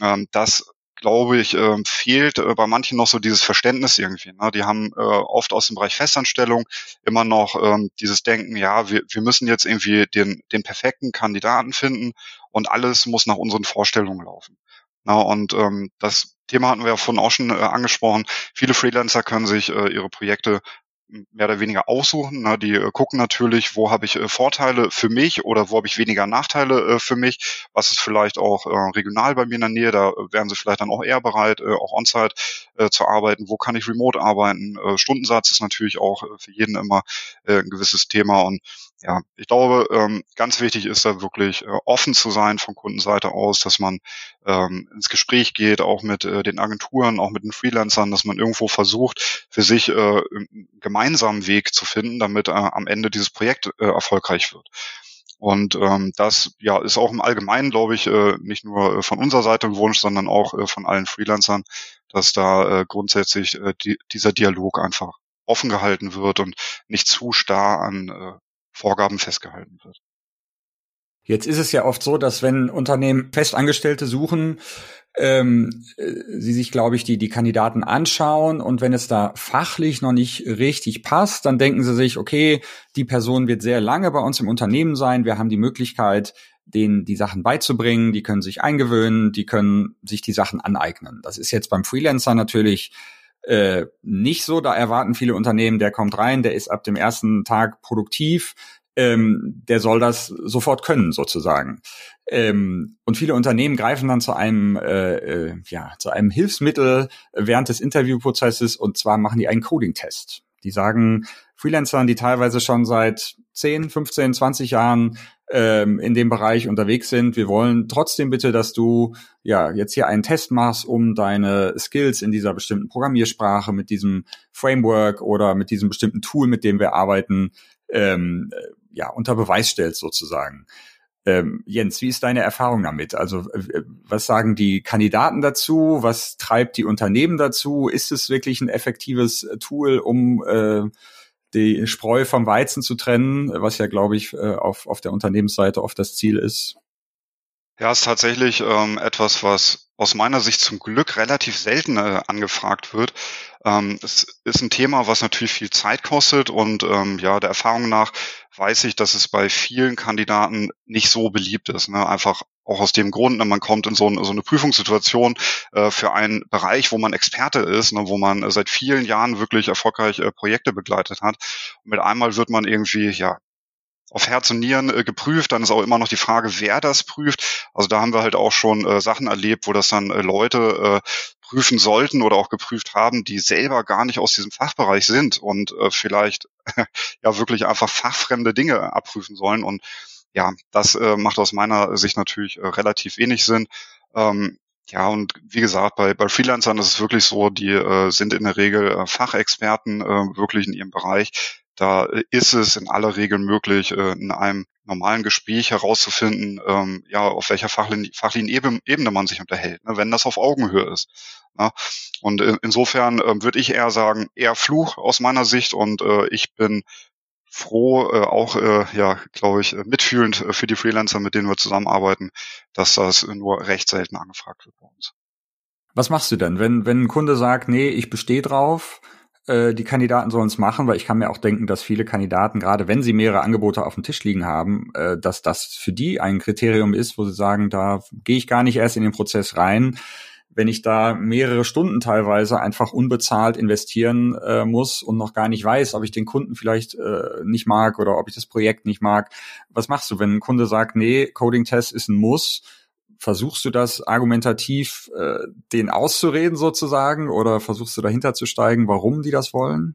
ähm, das glaube ich, äh, fehlt äh, bei manchen noch so dieses Verständnis irgendwie. Ne? Die haben äh, oft aus dem Bereich Festanstellung immer noch ähm, dieses Denken, ja, wir, wir müssen jetzt irgendwie den, den perfekten Kandidaten finden und alles muss nach unseren Vorstellungen laufen. Na, und ähm, das Thema hatten wir ja vorhin auch schon äh, angesprochen. Viele Freelancer können sich äh, ihre Projekte mehr oder weniger aussuchen. Ne? Die äh, gucken natürlich, wo habe ich äh, Vorteile für mich oder wo habe ich weniger Nachteile äh, für mich. Was ist vielleicht auch äh, regional bei mir in der Nähe? Da wären sie vielleicht dann auch eher bereit, äh, auch on-site äh, zu arbeiten. Wo kann ich remote arbeiten? Äh, Stundensatz ist natürlich auch äh, für jeden immer äh, ein gewisses Thema. Und ja, ich glaube, ähm, ganz wichtig ist da wirklich äh, offen zu sein von Kundenseite aus, dass man ähm, ins Gespräch geht, auch mit äh, den Agenturen, auch mit den Freelancern, dass man irgendwo versucht, für sich äh, einen gemeinsamen Weg zu finden, damit äh, am Ende dieses Projekt äh, erfolgreich wird. Und ähm, das ja ist auch im Allgemeinen, glaube ich, äh, nicht nur äh, von unserer Seite ein Wunsch, sondern auch äh, von allen Freelancern, dass da äh, grundsätzlich äh, die, dieser Dialog einfach offen gehalten wird und nicht zu starr an äh, Vorgaben festgehalten wird. Jetzt ist es ja oft so, dass wenn Unternehmen Festangestellte suchen, ähm, äh, sie sich, glaube ich, die, die Kandidaten anschauen und wenn es da fachlich noch nicht richtig passt, dann denken sie sich, okay, die Person wird sehr lange bei uns im Unternehmen sein, wir haben die Möglichkeit, denen die Sachen beizubringen, die können sich eingewöhnen, die können sich die Sachen aneignen. Das ist jetzt beim Freelancer natürlich äh, nicht so. Da erwarten viele Unternehmen, der kommt rein, der ist ab dem ersten Tag produktiv, ähm, der soll das sofort können sozusagen. Ähm, und viele Unternehmen greifen dann zu einem, äh, äh, ja, zu einem Hilfsmittel während des Interviewprozesses und zwar machen die einen Coding-Test. Die sagen Freelancern, die teilweise schon seit 10, 15, 20 Jahren ähm, in dem Bereich unterwegs sind. Wir wollen trotzdem bitte, dass du ja jetzt hier einen Test machst, um deine Skills in dieser bestimmten Programmiersprache, mit diesem Framework oder mit diesem bestimmten Tool, mit dem wir arbeiten, ähm, ja unter Beweis stellst sozusagen. Ähm, Jens, wie ist deine Erfahrung damit? Also was sagen die Kandidaten dazu? Was treibt die Unternehmen dazu? Ist es wirklich ein effektives Tool, um äh, die Spreu vom Weizen zu trennen, was ja, glaube ich, äh, auf, auf der Unternehmensseite oft das Ziel ist. Ja, ist tatsächlich ähm, etwas, was aus meiner Sicht zum Glück relativ selten äh, angefragt wird. Ähm, es ist ein Thema, was natürlich viel Zeit kostet und ähm, ja, der Erfahrung nach weiß ich, dass es bei vielen Kandidaten nicht so beliebt ist. Ne? Einfach auch aus dem Grund, ne, man kommt in so, ein, so eine Prüfungssituation äh, für einen Bereich, wo man Experte ist, ne, wo man äh, seit vielen Jahren wirklich erfolgreich äh, Projekte begleitet hat. Und mit einmal wird man irgendwie ja auf Herz und Nieren äh, geprüft. Dann ist auch immer noch die Frage, wer das prüft. Also da haben wir halt auch schon äh, Sachen erlebt, wo das dann äh, Leute äh, prüfen sollten oder auch geprüft haben, die selber gar nicht aus diesem Fachbereich sind und äh, vielleicht ja wirklich einfach fachfremde Dinge abprüfen sollen. Und ja, das äh, macht aus meiner Sicht natürlich äh, relativ wenig Sinn. Ähm, ja, und wie gesagt, bei, bei Freelancern ist es wirklich so, die äh, sind in der Regel äh, Fachexperten äh, wirklich in ihrem Bereich. Da ist es in aller Regel möglich, äh, in einem normalen Gespräch herauszufinden, ähm, ja, auf welcher fachlichen, fachlichen Ebene man sich unterhält, ne, wenn das auf Augenhöhe ist. Ne. Und insofern äh, würde ich eher sagen, eher Fluch aus meiner Sicht und äh, ich bin froh, äh, auch äh, ja, glaube ich, mitfühlend äh, für die Freelancer, mit denen wir zusammenarbeiten, dass das nur recht selten angefragt wird bei uns. Was machst du denn, wenn wenn ein Kunde sagt, nee, ich bestehe drauf, äh, die Kandidaten sollen es machen, weil ich kann mir auch denken, dass viele Kandidaten, gerade wenn sie mehrere Angebote auf dem Tisch liegen haben, äh, dass das für die ein Kriterium ist, wo sie sagen, da gehe ich gar nicht erst in den Prozess rein wenn ich da mehrere Stunden teilweise einfach unbezahlt investieren äh, muss und noch gar nicht weiß, ob ich den Kunden vielleicht äh, nicht mag oder ob ich das Projekt nicht mag. Was machst du, wenn ein Kunde sagt, nee, Coding-Test ist ein Muss? Versuchst du das argumentativ äh, den auszureden sozusagen oder versuchst du dahinter zu steigen, warum die das wollen?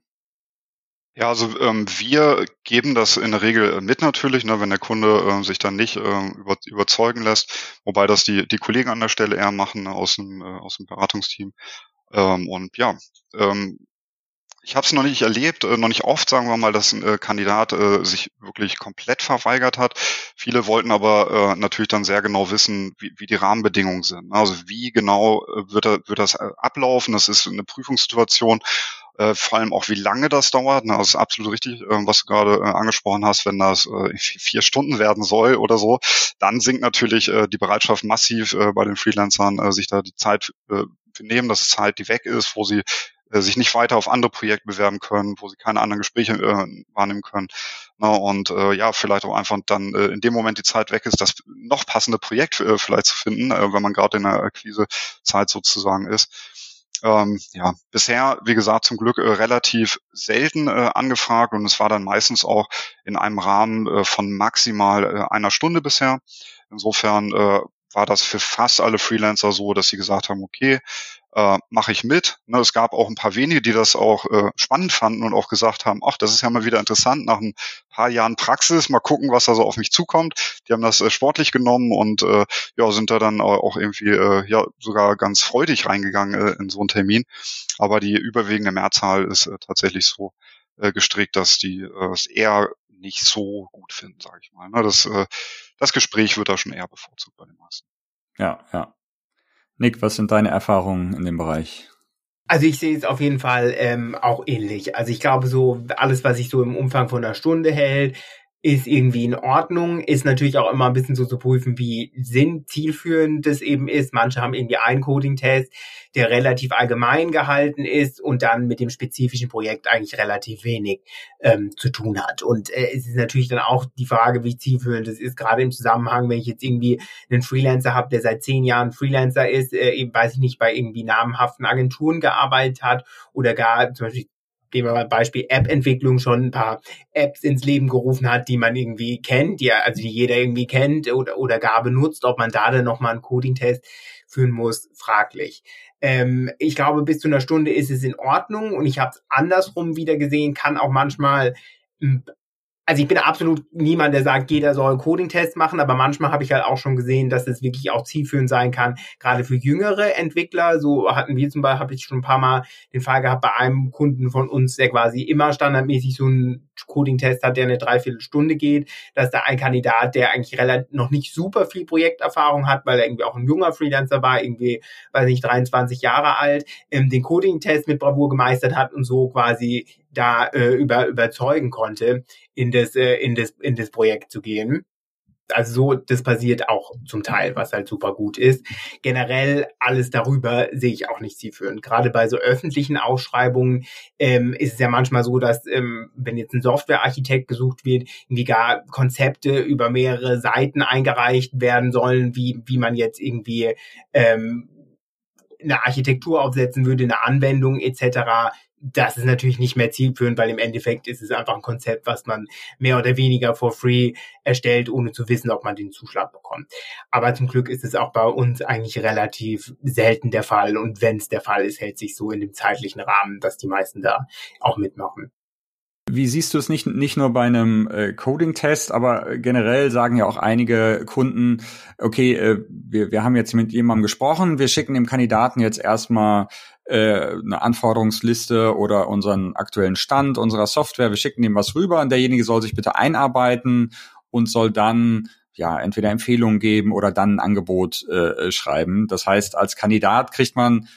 Ja, also ähm, wir geben das in der Regel mit natürlich, ne, wenn der Kunde äh, sich dann nicht äh, über, überzeugen lässt, wobei das die, die Kollegen an der Stelle eher machen ne, aus, dem, äh, aus dem Beratungsteam. Ähm, und ja, ähm, ich habe es noch nicht erlebt, äh, noch nicht oft, sagen wir mal, dass ein äh, Kandidat äh, sich wirklich komplett verweigert hat. Viele wollten aber äh, natürlich dann sehr genau wissen, wie, wie die Rahmenbedingungen sind. Also wie genau äh, wird, wird das äh, ablaufen? Das ist eine Prüfungssituation äh, vor allem auch wie lange das dauert. Ne? Das ist absolut richtig, äh, was du gerade äh, angesprochen hast, wenn das äh, vier Stunden werden soll oder so, dann sinkt natürlich äh, die Bereitschaft massiv äh, bei den Freelancern, äh, sich da die Zeit äh, nehmen, dass es Zeit, die weg ist, wo sie äh, sich nicht weiter auf andere Projekte bewerben können, wo sie keine anderen Gespräche äh, wahrnehmen können. Na, und äh, ja, vielleicht auch einfach dann äh, in dem Moment die Zeit weg ist, das noch passende Projekt äh, vielleicht zu finden, äh, wenn man gerade in der Akquisezeit sozusagen ist. Ähm, ja, bisher, wie gesagt, zum Glück äh, relativ selten äh, angefragt und es war dann meistens auch in einem Rahmen äh, von maximal äh, einer Stunde bisher. Insofern äh, war das für fast alle Freelancer so, dass sie gesagt haben, okay, äh, mache ich mit. Ne, es gab auch ein paar wenige, die das auch äh, spannend fanden und auch gesagt haben, ach, das ist ja mal wieder interessant nach ein paar Jahren Praxis, mal gucken, was da so auf mich zukommt. Die haben das äh, sportlich genommen und äh, ja, sind da dann auch irgendwie äh, ja sogar ganz freudig reingegangen äh, in so einen Termin. Aber die überwiegende Mehrzahl ist äh, tatsächlich so äh, gestrickt, dass die äh, es eher nicht so gut finden, sage ich mal. Ne, das, äh, das Gespräch wird da schon eher bevorzugt bei den meisten. Ja, ja. Nick, was sind deine Erfahrungen in dem Bereich? Also ich sehe es auf jeden Fall ähm, auch ähnlich. Also ich glaube so, alles, was sich so im Umfang von einer Stunde hält, ist irgendwie in Ordnung, ist natürlich auch immer ein bisschen so zu prüfen, wie sinn zielführend das eben ist. Manche haben irgendwie einen Coding-Test, der relativ allgemein gehalten ist und dann mit dem spezifischen Projekt eigentlich relativ wenig ähm, zu tun hat. Und äh, es ist natürlich dann auch die Frage, wie zielführend das ist, gerade im Zusammenhang, wenn ich jetzt irgendwie einen Freelancer habe, der seit zehn Jahren Freelancer ist, äh, weiß ich nicht, bei irgendwie namhaften Agenturen gearbeitet hat oder gar zum Beispiel mal Beispiel App-Entwicklung schon ein paar Apps ins Leben gerufen hat, die man irgendwie kennt, die also die jeder irgendwie kennt oder, oder gar benutzt, ob man da dann nochmal einen Coding-Test führen muss, fraglich. Ähm, ich glaube, bis zu einer Stunde ist es in Ordnung und ich habe es andersrum wieder gesehen, kann auch manchmal also ich bin absolut niemand, der sagt, jeder soll Coding-Tests machen, aber manchmal habe ich halt auch schon gesehen, dass es wirklich auch zielführend sein kann, gerade für jüngere Entwickler. So hatten wir zum Beispiel, habe ich schon ein paar Mal den Fall gehabt bei einem Kunden von uns, der quasi immer standardmäßig so einen Coding-Test hat, der eine Dreiviertelstunde geht, dass da ein Kandidat, der eigentlich relativ noch nicht super viel Projekterfahrung hat, weil er irgendwie auch ein junger Freelancer war, irgendwie, weiß nicht, 23 Jahre alt, ähm, den Coding-Test mit Bravour gemeistert hat und so quasi da äh, über, überzeugen konnte, in das, äh, in, das, in das Projekt zu gehen. Also so, das passiert auch zum Teil, was halt super gut ist. Generell alles darüber sehe ich auch nicht zielführend. Gerade bei so öffentlichen Ausschreibungen ähm, ist es ja manchmal so, dass ähm, wenn jetzt ein Softwarearchitekt gesucht wird, irgendwie gar Konzepte über mehrere Seiten eingereicht werden sollen, wie wie man jetzt irgendwie ähm, eine Architektur aufsetzen würde, eine Anwendung etc das ist natürlich nicht mehr zielführend, weil im Endeffekt ist es einfach ein Konzept, was man mehr oder weniger for free erstellt, ohne zu wissen, ob man den Zuschlag bekommt. Aber zum Glück ist es auch bei uns eigentlich relativ selten der Fall. Und wenn es der Fall ist, hält sich so in dem zeitlichen Rahmen, dass die meisten da auch mitmachen. Wie siehst du es nicht, nicht nur bei einem äh, Coding-Test, aber generell sagen ja auch einige Kunden, okay, äh, wir, wir haben jetzt mit jemandem gesprochen, wir schicken dem Kandidaten jetzt erstmal äh, eine Anforderungsliste oder unseren aktuellen Stand unserer Software, wir schicken dem was rüber und derjenige soll sich bitte einarbeiten und soll dann ja entweder Empfehlungen geben oder dann ein Angebot äh, schreiben. Das heißt, als Kandidat kriegt man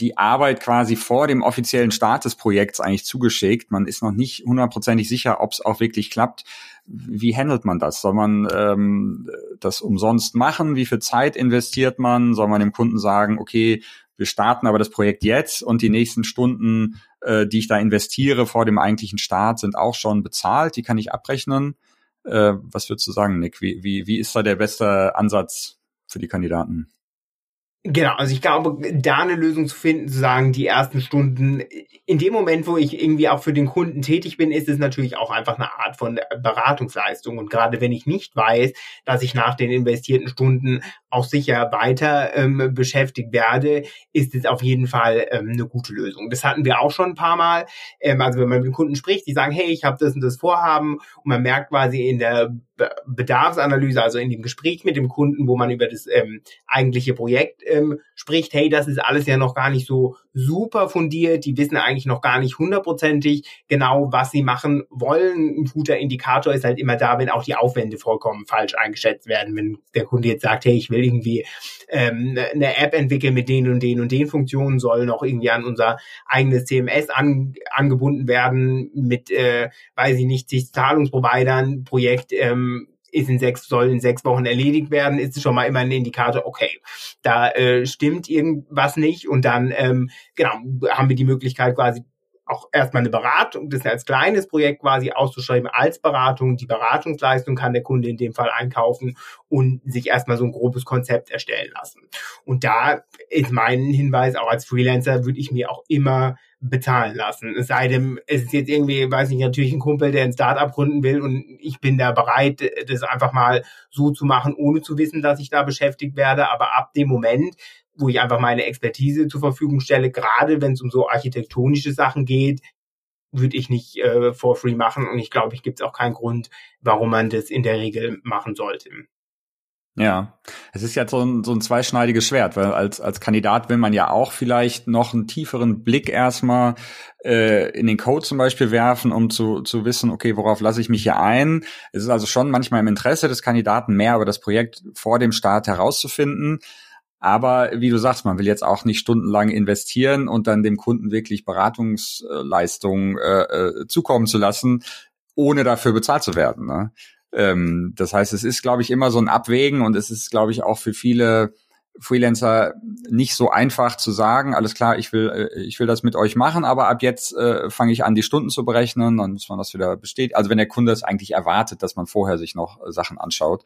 die Arbeit quasi vor dem offiziellen Start des Projekts eigentlich zugeschickt. Man ist noch nicht hundertprozentig sicher, ob es auch wirklich klappt. Wie handelt man das? Soll man ähm, das umsonst machen? Wie viel Zeit investiert man? Soll man dem Kunden sagen, okay, wir starten aber das Projekt jetzt und die nächsten Stunden, äh, die ich da investiere vor dem eigentlichen Start, sind auch schon bezahlt, die kann ich abrechnen. Äh, was würdest du sagen, Nick? Wie, wie, wie ist da der beste Ansatz für die Kandidaten? Genau, also ich glaube, da eine Lösung zu finden, zu sagen, die ersten Stunden, in dem Moment, wo ich irgendwie auch für den Kunden tätig bin, ist es natürlich auch einfach eine Art von Beratungsleistung. Und gerade wenn ich nicht weiß, dass ich nach den investierten Stunden auch sicher weiter ähm, beschäftigt werde, ist es auf jeden Fall ähm, eine gute Lösung. Das hatten wir auch schon ein paar Mal. Ähm, also wenn man mit Kunden spricht, die sagen, hey, ich habe das und das Vorhaben und man merkt quasi in der Bedarfsanalyse, also in dem Gespräch mit dem Kunden, wo man über das ähm, eigentliche Projekt ähm, spricht, hey, das ist alles ja noch gar nicht so super fundiert, die wissen eigentlich noch gar nicht hundertprozentig genau, was sie machen wollen. Ein guter Indikator ist halt immer da, wenn auch die Aufwände vollkommen falsch eingeschätzt werden. Wenn der Kunde jetzt sagt, hey, ich will irgendwie ähm, eine App entwickeln mit den und den und den Funktionen, soll noch irgendwie an unser eigenes CMS an, angebunden werden mit, äh, weiß ich nicht, Zahlungsprovidern, Projekt, ähm, ist in sechs, soll in sechs Wochen erledigt werden, ist schon mal immer ein Indikator, okay, da äh, stimmt irgendwas nicht und dann, ähm, genau, haben wir die Möglichkeit quasi auch erstmal eine Beratung, das als kleines Projekt quasi auszuschreiben als Beratung. Die Beratungsleistung kann der Kunde in dem Fall einkaufen und sich erstmal so ein grobes Konzept erstellen lassen. Und da ist mein Hinweis, auch als Freelancer würde ich mir auch immer bezahlen lassen. Es sei denn, es ist jetzt irgendwie, weiß ich natürlich ein Kumpel, der ein Startup gründen will und ich bin da bereit, das einfach mal so zu machen, ohne zu wissen, dass ich da beschäftigt werde. Aber ab dem Moment, wo ich einfach meine Expertise zur Verfügung stelle, gerade wenn es um so architektonische Sachen geht, würde ich nicht äh, for free machen und ich glaube, ich gibt es auch keinen Grund, warum man das in der Regel machen sollte. Ja, es ist ja so ein, so ein zweischneidiges Schwert, weil als, als Kandidat will man ja auch vielleicht noch einen tieferen Blick erstmal äh, in den Code zum Beispiel werfen, um zu, zu wissen, okay, worauf lasse ich mich hier ein. Es ist also schon manchmal im Interesse des Kandidaten, mehr über das Projekt vor dem Start herauszufinden. Aber wie du sagst, man will jetzt auch nicht stundenlang investieren und dann dem Kunden wirklich Beratungsleistungen äh, äh, zukommen zu lassen, ohne dafür bezahlt zu werden. Ne? Ähm, das heißt, es ist, glaube ich, immer so ein Abwägen und es ist, glaube ich, auch für viele Freelancer nicht so einfach zu sagen, alles klar, ich will, äh, ich will das mit euch machen, aber ab jetzt äh, fange ich an, die Stunden zu berechnen, dann muss man das wieder bestätigen. Also wenn der Kunde es eigentlich erwartet, dass man vorher sich noch Sachen anschaut.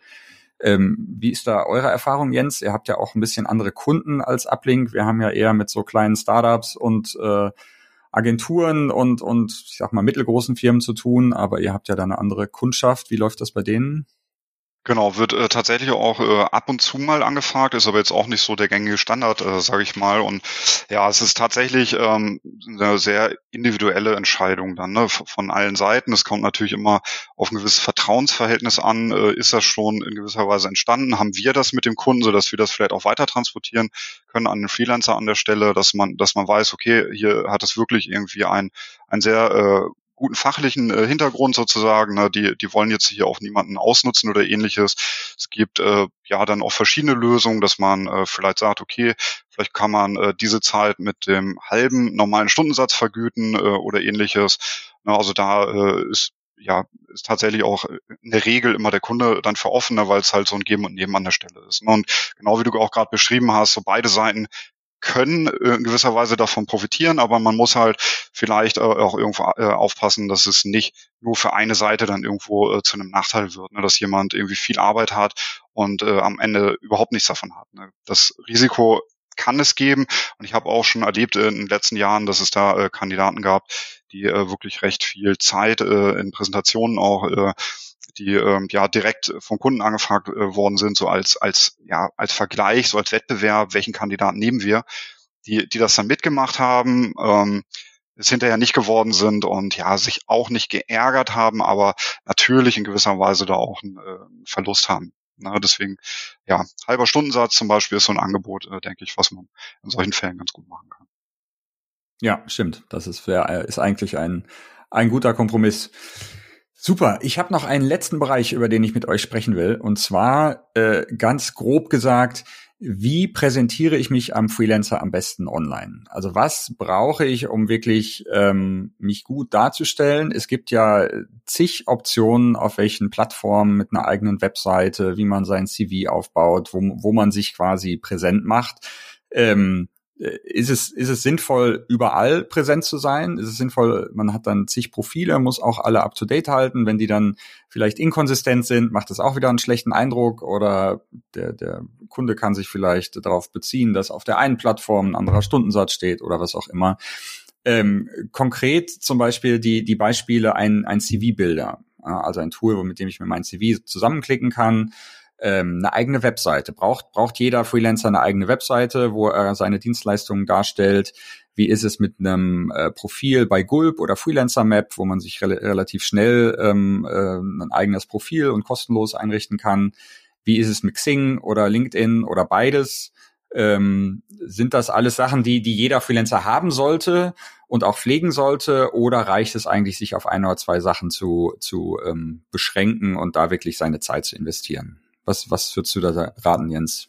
Ähm, wie ist da eure Erfahrung, Jens? Ihr habt ja auch ein bisschen andere Kunden als Uplink. Wir haben ja eher mit so kleinen Startups und äh, Agenturen und, und ich sag mal mittelgroßen Firmen zu tun, aber ihr habt ja da eine andere Kundschaft. Wie läuft das bei denen? Genau, wird äh, tatsächlich auch äh, ab und zu mal angefragt, ist aber jetzt auch nicht so der gängige Standard, äh, sage ich mal. Und ja, es ist tatsächlich ähm, eine sehr individuelle Entscheidung dann ne, von allen Seiten. Es kommt natürlich immer auf ein gewisses Vertrauensverhältnis an. Äh, ist das schon in gewisser Weise entstanden? Haben wir das mit dem Kunden, so dass wir das vielleicht auch weiter transportieren können an den Freelancer an der Stelle, dass man, dass man weiß, okay, hier hat es wirklich irgendwie ein ein sehr äh, guten fachlichen äh, Hintergrund sozusagen. Ne? Die, die wollen jetzt hier auch niemanden ausnutzen oder ähnliches. Es gibt äh, ja dann auch verschiedene Lösungen, dass man äh, vielleicht sagt, okay, vielleicht kann man äh, diese Zeit mit dem halben normalen Stundensatz vergüten äh, oder ähnliches. Ne? Also da äh, ist ja, ist tatsächlich auch in der Regel immer der Kunde dann für offener, weil es halt so ein Geben und Nehmen an der Stelle ist. Ne? Und genau wie du auch gerade beschrieben hast, so beide Seiten können äh, in gewisser Weise davon profitieren, aber man muss halt vielleicht äh, auch irgendwo äh, aufpassen, dass es nicht nur für eine Seite dann irgendwo zu einem Nachteil wird, ne? dass jemand irgendwie viel Arbeit hat und am Ende überhaupt nichts davon hat. Ne? Das Risiko kann es geben und ich habe auch schon erlebt in den letzten Jahren, dass es da Kandidaten gab, die wirklich recht viel Zeit in Präsentationen auch die ähm, ja direkt vom Kunden angefragt äh, worden sind, so als als ja als Vergleich, so als Wettbewerb, welchen Kandidaten nehmen wir, die die das dann mitgemacht haben, ähm, es hinterher nicht geworden sind und ja sich auch nicht geärgert haben, aber natürlich in gewisser Weise da auch einen, äh, Verlust haben. Na, deswegen ja halber Stundensatz zum Beispiel ist so ein Angebot, äh, denke ich, was man in solchen Fällen ganz gut machen kann. Ja, stimmt. Das ist, ist eigentlich ein, ein guter Kompromiss. Super. Ich habe noch einen letzten Bereich, über den ich mit euch sprechen will. Und zwar äh, ganz grob gesagt, wie präsentiere ich mich am Freelancer am besten online? Also was brauche ich, um wirklich ähm, mich gut darzustellen? Es gibt ja zig Optionen, auf welchen Plattformen mit einer eigenen Webseite, wie man sein CV aufbaut, wo, wo man sich quasi präsent macht. Ähm, äh, ist es, ist es sinnvoll, überall präsent zu sein? Ist es sinnvoll, man hat dann zig Profile, muss auch alle up to date halten. Wenn die dann vielleicht inkonsistent sind, macht das auch wieder einen schlechten Eindruck oder der, der Kunde kann sich vielleicht darauf beziehen, dass auf der einen Plattform ein anderer Stundensatz steht oder was auch immer. Ähm, konkret zum Beispiel die, die Beispiele ein, ein CV-Bilder, also ein Tool, mit dem ich mir mein CV zusammenklicken kann ähm, eine eigene Webseite. Braucht, braucht jeder Freelancer eine eigene Webseite, wo er seine Dienstleistungen darstellt? Wie ist es mit einem äh, Profil bei Gulp oder Freelancer Map, wo man sich re relativ schnell ähm, äh, ein eigenes Profil und kostenlos einrichten kann? Wie ist es mit Xing oder LinkedIn oder beides? Ähm, sind das alles Sachen, die, die jeder Freelancer haben sollte und auch pflegen sollte? Oder reicht es eigentlich, sich auf ein oder zwei Sachen zu, zu ähm, beschränken und da wirklich seine Zeit zu investieren? Was, was würdest du da raten, Jens?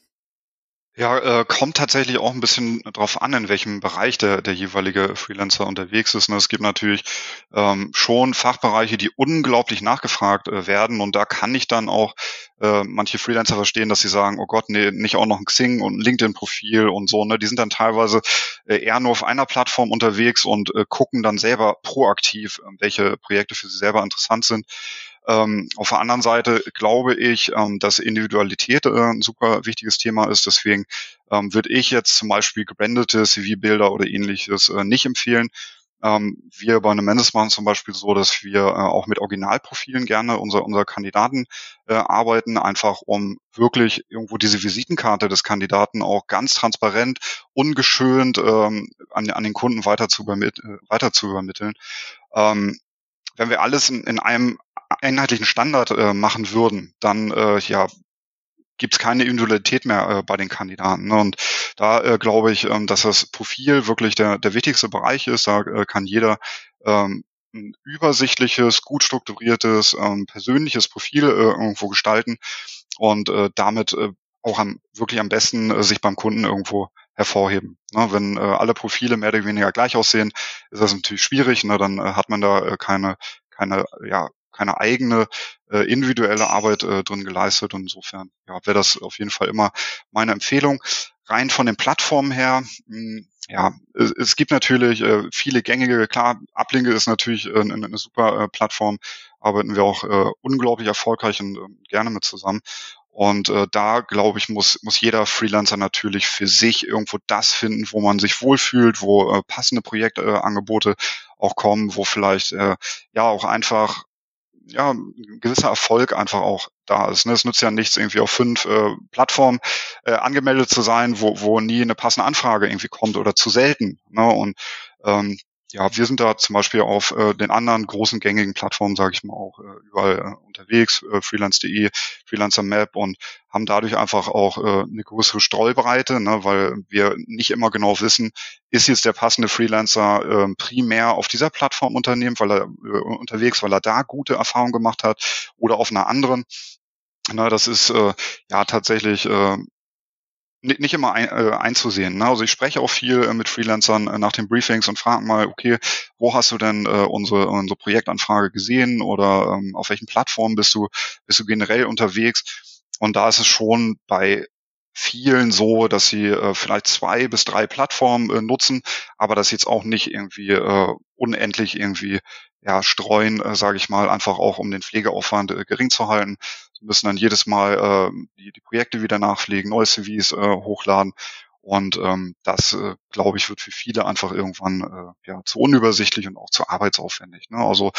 Ja, äh, kommt tatsächlich auch ein bisschen drauf an, in welchem Bereich der, der jeweilige Freelancer unterwegs ist. Ne? Es gibt natürlich ähm, schon Fachbereiche, die unglaublich nachgefragt äh, werden und da kann ich dann auch äh, manche Freelancer verstehen, dass sie sagen, oh Gott, nee, nicht auch noch ein Xing und ein LinkedIn-Profil und so. Ne? Die sind dann teilweise äh, eher nur auf einer Plattform unterwegs und äh, gucken dann selber proaktiv, äh, welche Projekte für sie selber interessant sind. Ähm, auf der anderen Seite glaube ich, ähm, dass Individualität äh, ein super wichtiges Thema ist. Deswegen ähm, würde ich jetzt zum Beispiel gebrandete CV-Bilder oder ähnliches äh, nicht empfehlen. Ähm, wir bei einem Mendes machen zum Beispiel so, dass wir äh, auch mit Originalprofilen gerne unser, unser Kandidaten äh, arbeiten, einfach um wirklich irgendwo diese Visitenkarte des Kandidaten auch ganz transparent, ungeschönt ähm, an, an den Kunden weiter zu, äh, weiter zu übermitteln. Ähm, wenn wir alles in, in einem einheitlichen Standard äh, machen würden, dann äh, ja gibt es keine Individualität mehr äh, bei den Kandidaten. Ne? Und da äh, glaube ich, ähm, dass das Profil wirklich der, der wichtigste Bereich ist. Da äh, kann jeder ähm, ein übersichtliches, gut strukturiertes, ähm, persönliches Profil äh, irgendwo gestalten und äh, damit äh, auch am, wirklich am besten äh, sich beim Kunden irgendwo hervorheben. Ne, wenn äh, alle Profile mehr oder weniger gleich aussehen, ist das natürlich schwierig. Ne, dann äh, hat man da äh, keine keine ja keine eigene äh, individuelle Arbeit äh, drin geleistet. Und insofern ja, wäre das auf jeden Fall immer meine Empfehlung. Rein von den Plattformen her, mh, hm, ja, es, es, gibt natürlich äh, viele gängige, klar, Ablinke ist natürlich äh, eine, eine super äh, Plattform, arbeiten wir auch äh, unglaublich erfolgreich und äh, gerne mit zusammen. Und äh, da, glaube ich, muss, muss jeder Freelancer natürlich für sich irgendwo das finden, wo man sich wohlfühlt, wo äh, passende Projektangebote äh, auch kommen, wo vielleicht äh, ja auch einfach ja, ein gewisser Erfolg einfach auch da ist. Ne? Es nützt ja nichts, irgendwie auf fünf äh, Plattformen äh, angemeldet zu sein, wo, wo nie eine passende Anfrage irgendwie kommt oder zu selten. Ne? Und ähm, ja, wir sind da zum Beispiel auf äh, den anderen großen gängigen Plattformen, sage ich mal, auch äh, überall äh, unterwegs, äh, freelance.de, Freelancer Map und haben dadurch einfach auch äh, eine größere Streubreite, ne, weil wir nicht immer genau wissen, ist jetzt der passende Freelancer äh, primär auf dieser Plattform unternehmen, weil er äh, unterwegs, weil er da gute Erfahrungen gemacht hat oder auf einer anderen. Na, das ist äh, ja tatsächlich äh, nicht immer ein, äh, einzusehen. Ne? Also ich spreche auch viel äh, mit Freelancern äh, nach den Briefings und frage mal, okay, wo hast du denn äh, unsere, unsere Projektanfrage gesehen oder ähm, auf welchen Plattformen bist du, bist du generell unterwegs? Und da ist es schon bei vielen so, dass sie äh, vielleicht zwei bis drei Plattformen äh, nutzen, aber das jetzt auch nicht irgendwie äh, unendlich irgendwie ja, streuen, äh, sage ich mal, einfach auch um den Pflegeaufwand äh, gering zu halten. Sie müssen dann jedes Mal äh, die, die Projekte wieder nachpflegen, neue CVs äh, hochladen. Und ähm, das, äh, glaube ich, wird für viele einfach irgendwann äh, ja, zu unübersichtlich und auch zu arbeitsaufwendig. Ne? Also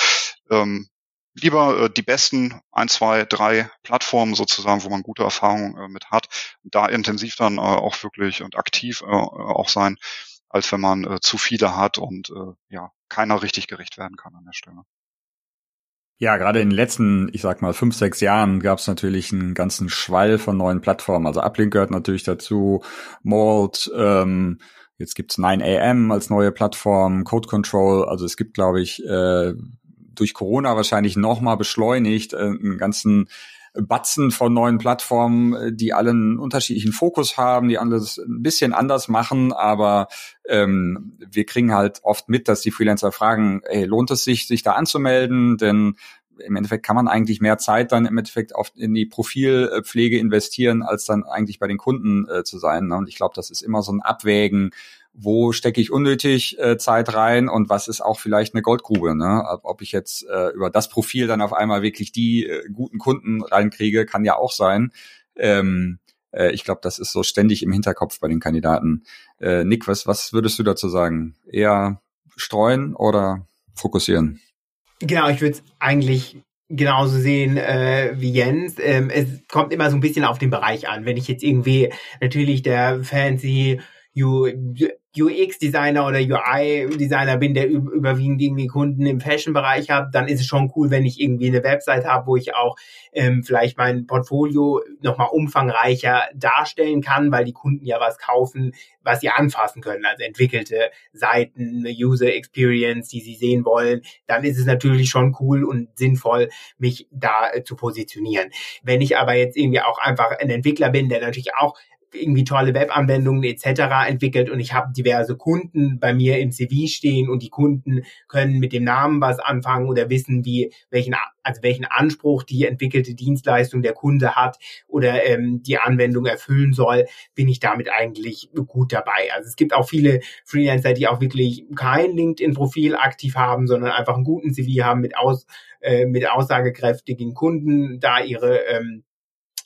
ähm, lieber äh, die besten ein, zwei, drei Plattformen sozusagen, wo man gute Erfahrungen äh, mit hat, da intensiv dann äh, auch wirklich und aktiv äh, auch sein, als wenn man äh, zu viele hat und äh, ja keiner richtig gerecht werden kann an der Stelle. Ja, gerade in den letzten, ich sag mal, fünf, sechs Jahren gab es natürlich einen ganzen Schwall von neuen Plattformen. Also Uplink gehört natürlich dazu, Malt, ähm, jetzt gibt's 9am als neue Plattform, Code Control. Also es gibt, glaube ich, äh, durch Corona wahrscheinlich nochmal beschleunigt äh, einen ganzen Batzen von neuen Plattformen, äh, die alle einen unterschiedlichen Fokus haben, die alles ein bisschen anders machen, aber ähm, wir kriegen halt oft mit, dass die Freelancer fragen, ey, lohnt es sich, sich da anzumelden? Denn im Endeffekt kann man eigentlich mehr Zeit dann im Endeffekt oft in die Profilpflege investieren, als dann eigentlich bei den Kunden äh, zu sein. Und ich glaube, das ist immer so ein Abwägen, wo stecke ich unnötig äh, Zeit rein und was ist auch vielleicht eine Goldgrube. Ne? Ob ich jetzt äh, über das Profil dann auf einmal wirklich die äh, guten Kunden reinkriege, kann ja auch sein. Ähm, äh, ich glaube, das ist so ständig im Hinterkopf bei den Kandidaten. Äh, Nick, was, was würdest du dazu sagen? Eher streuen oder fokussieren? Genau, ich würde es eigentlich genauso sehen äh, wie Jens. Ähm, es kommt immer so ein bisschen auf den Bereich an. Wenn ich jetzt irgendwie natürlich der fancy UX-Designer oder UI-Designer bin, der überwiegend irgendwie Kunden im Fashion-Bereich hat, dann ist es schon cool, wenn ich irgendwie eine Website habe, wo ich auch ähm, vielleicht mein Portfolio nochmal umfangreicher darstellen kann, weil die Kunden ja was kaufen, was sie anfassen können, also entwickelte Seiten, eine User Experience, die sie sehen wollen, dann ist es natürlich schon cool und sinnvoll, mich da äh, zu positionieren. Wenn ich aber jetzt irgendwie auch einfach ein Entwickler bin, der natürlich auch irgendwie tolle Webanwendungen etc. entwickelt und ich habe diverse Kunden bei mir im CV stehen und die Kunden können mit dem Namen was anfangen oder wissen, wie welchen also welchen Anspruch die entwickelte Dienstleistung der Kunde hat oder ähm, die Anwendung erfüllen soll, bin ich damit eigentlich gut dabei. Also es gibt auch viele Freelancer, die auch wirklich kein LinkedIn-Profil aktiv haben, sondern einfach einen guten CV haben mit aus äh, mit aussagekräftigen Kunden, da ihre ähm,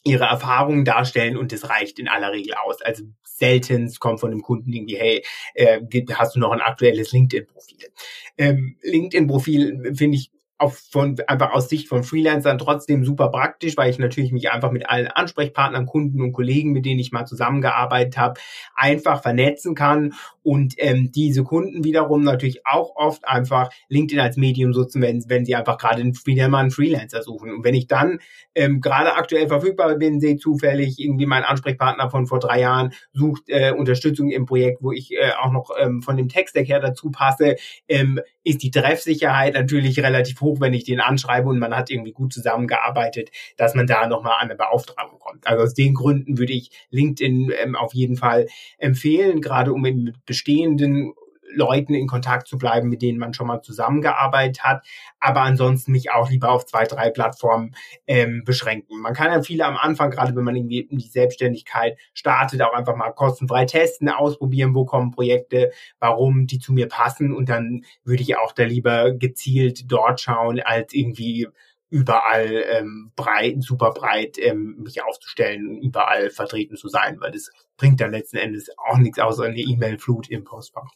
ihre Erfahrungen darstellen und das reicht in aller Regel aus. Also selten kommt von dem Kunden irgendwie, hey, äh, hast du noch ein aktuelles LinkedIn-Profil? Ähm, LinkedIn-Profil finde ich auch von einfach aus Sicht von Freelancern trotzdem super praktisch, weil ich natürlich mich einfach mit allen Ansprechpartnern, Kunden und Kollegen, mit denen ich mal zusammengearbeitet habe, einfach vernetzen kann und ähm, diese Kunden wiederum natürlich auch oft einfach LinkedIn als Medium nutzen, wenn, wenn sie einfach gerade wieder mal einen Freelancer suchen. Und wenn ich dann ähm, gerade aktuell verfügbar bin, sehe zufällig irgendwie mein Ansprechpartner von vor drei Jahren sucht äh, Unterstützung im Projekt, wo ich äh, auch noch ähm, von dem Text her dazu passe, ähm, ist die Treffsicherheit natürlich relativ hoch, wenn ich den anschreibe und man hat irgendwie gut zusammengearbeitet, dass man da nochmal an eine Beauftragung kommt. Also aus den Gründen würde ich LinkedIn ähm, auf jeden Fall empfehlen, gerade um mit bestehenden Leuten in Kontakt zu bleiben, mit denen man schon mal zusammengearbeitet hat, aber ansonsten mich auch lieber auf zwei, drei Plattformen ähm, beschränken. Man kann ja viele am Anfang, gerade wenn man irgendwie in die Selbstständigkeit startet, auch einfach mal kostenfrei testen, ausprobieren, wo kommen Projekte, warum die zu mir passen und dann würde ich auch da lieber gezielt dort schauen, als irgendwie überall ähm, breit, super breit ähm, mich aufzustellen, überall vertreten zu sein, weil das bringt dann letzten Endes auch nichts außer eine E-Mail-Flut im Postfach.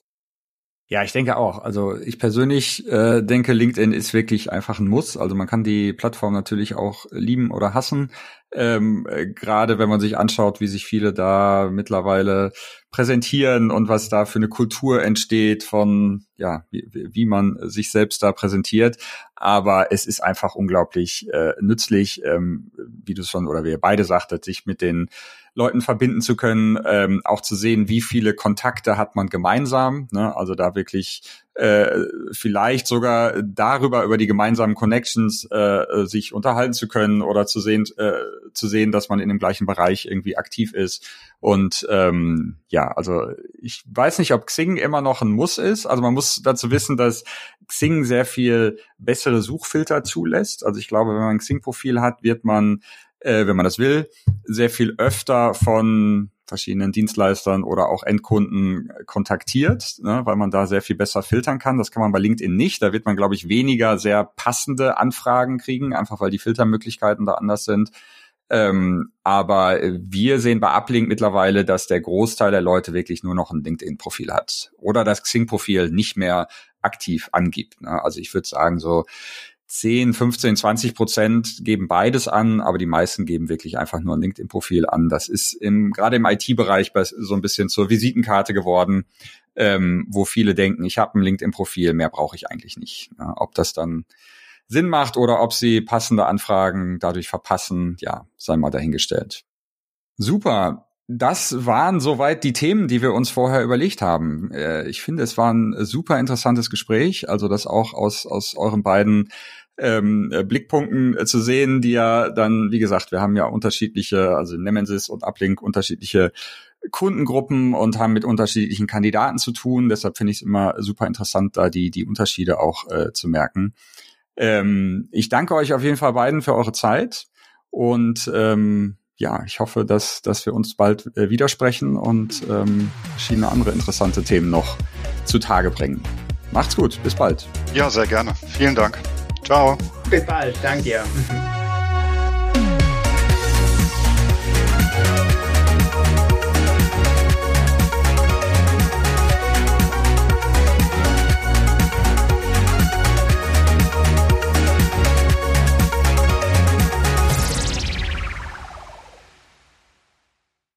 Ja, ich denke auch. Also ich persönlich äh, denke, LinkedIn ist wirklich einfach ein Muss. Also man kann die Plattform natürlich auch lieben oder hassen. Ähm, äh, Gerade wenn man sich anschaut, wie sich viele da mittlerweile präsentieren und was da für eine Kultur entsteht von, ja, wie, wie man sich selbst da präsentiert. Aber es ist einfach unglaublich äh, nützlich, ähm, wie du schon oder wie ihr beide sagtet, sich mit den Leuten verbinden zu können, ähm, auch zu sehen, wie viele Kontakte hat man gemeinsam. Ne? Also da wirklich äh, vielleicht sogar darüber über die gemeinsamen Connections äh, sich unterhalten zu können oder zu sehen, äh, zu sehen, dass man in dem gleichen Bereich irgendwie aktiv ist. Und ähm, ja, also ich weiß nicht, ob Xing immer noch ein Muss ist. Also man muss dazu wissen, dass Xing sehr viel bessere Suchfilter zulässt. Also ich glaube, wenn man ein Xing-Profil hat, wird man äh, wenn man das will, sehr viel öfter von verschiedenen Dienstleistern oder auch Endkunden kontaktiert, ne, weil man da sehr viel besser filtern kann. Das kann man bei LinkedIn nicht. Da wird man, glaube ich, weniger sehr passende Anfragen kriegen, einfach weil die Filtermöglichkeiten da anders sind. Ähm, aber wir sehen bei Uplink mittlerweile, dass der Großteil der Leute wirklich nur noch ein LinkedIn-Profil hat oder das Xing-Profil nicht mehr aktiv angibt. Ne? Also ich würde sagen, so 10, 15, 20 Prozent geben beides an, aber die meisten geben wirklich einfach nur ein LinkedIn-Profil an. Das ist im, gerade im IT-Bereich so ein bisschen zur Visitenkarte geworden, ähm, wo viele denken, ich habe ein LinkedIn-Profil, mehr brauche ich eigentlich nicht. Ja, ob das dann Sinn macht oder ob sie passende Anfragen dadurch verpassen, ja, sei mal dahingestellt. Super. Das waren soweit die Themen, die wir uns vorher überlegt haben. Äh, ich finde, es war ein super interessantes Gespräch, also das auch aus, aus euren beiden ähm, äh, Blickpunkten äh, zu sehen, die ja dann, wie gesagt, wir haben ja unterschiedliche, also Nemesis und Uplink unterschiedliche Kundengruppen und haben mit unterschiedlichen Kandidaten zu tun. Deshalb finde ich es immer super interessant, da die, die Unterschiede auch äh, zu merken. Ähm, ich danke euch auf jeden Fall beiden für eure Zeit und ähm, ja, ich hoffe, dass, dass wir uns bald äh, widersprechen und ähm, verschiedene andere interessante Themen noch zutage bringen. Macht's gut, bis bald. Ja, sehr gerne. Vielen Dank. Ciao. Bis bald, danke dir.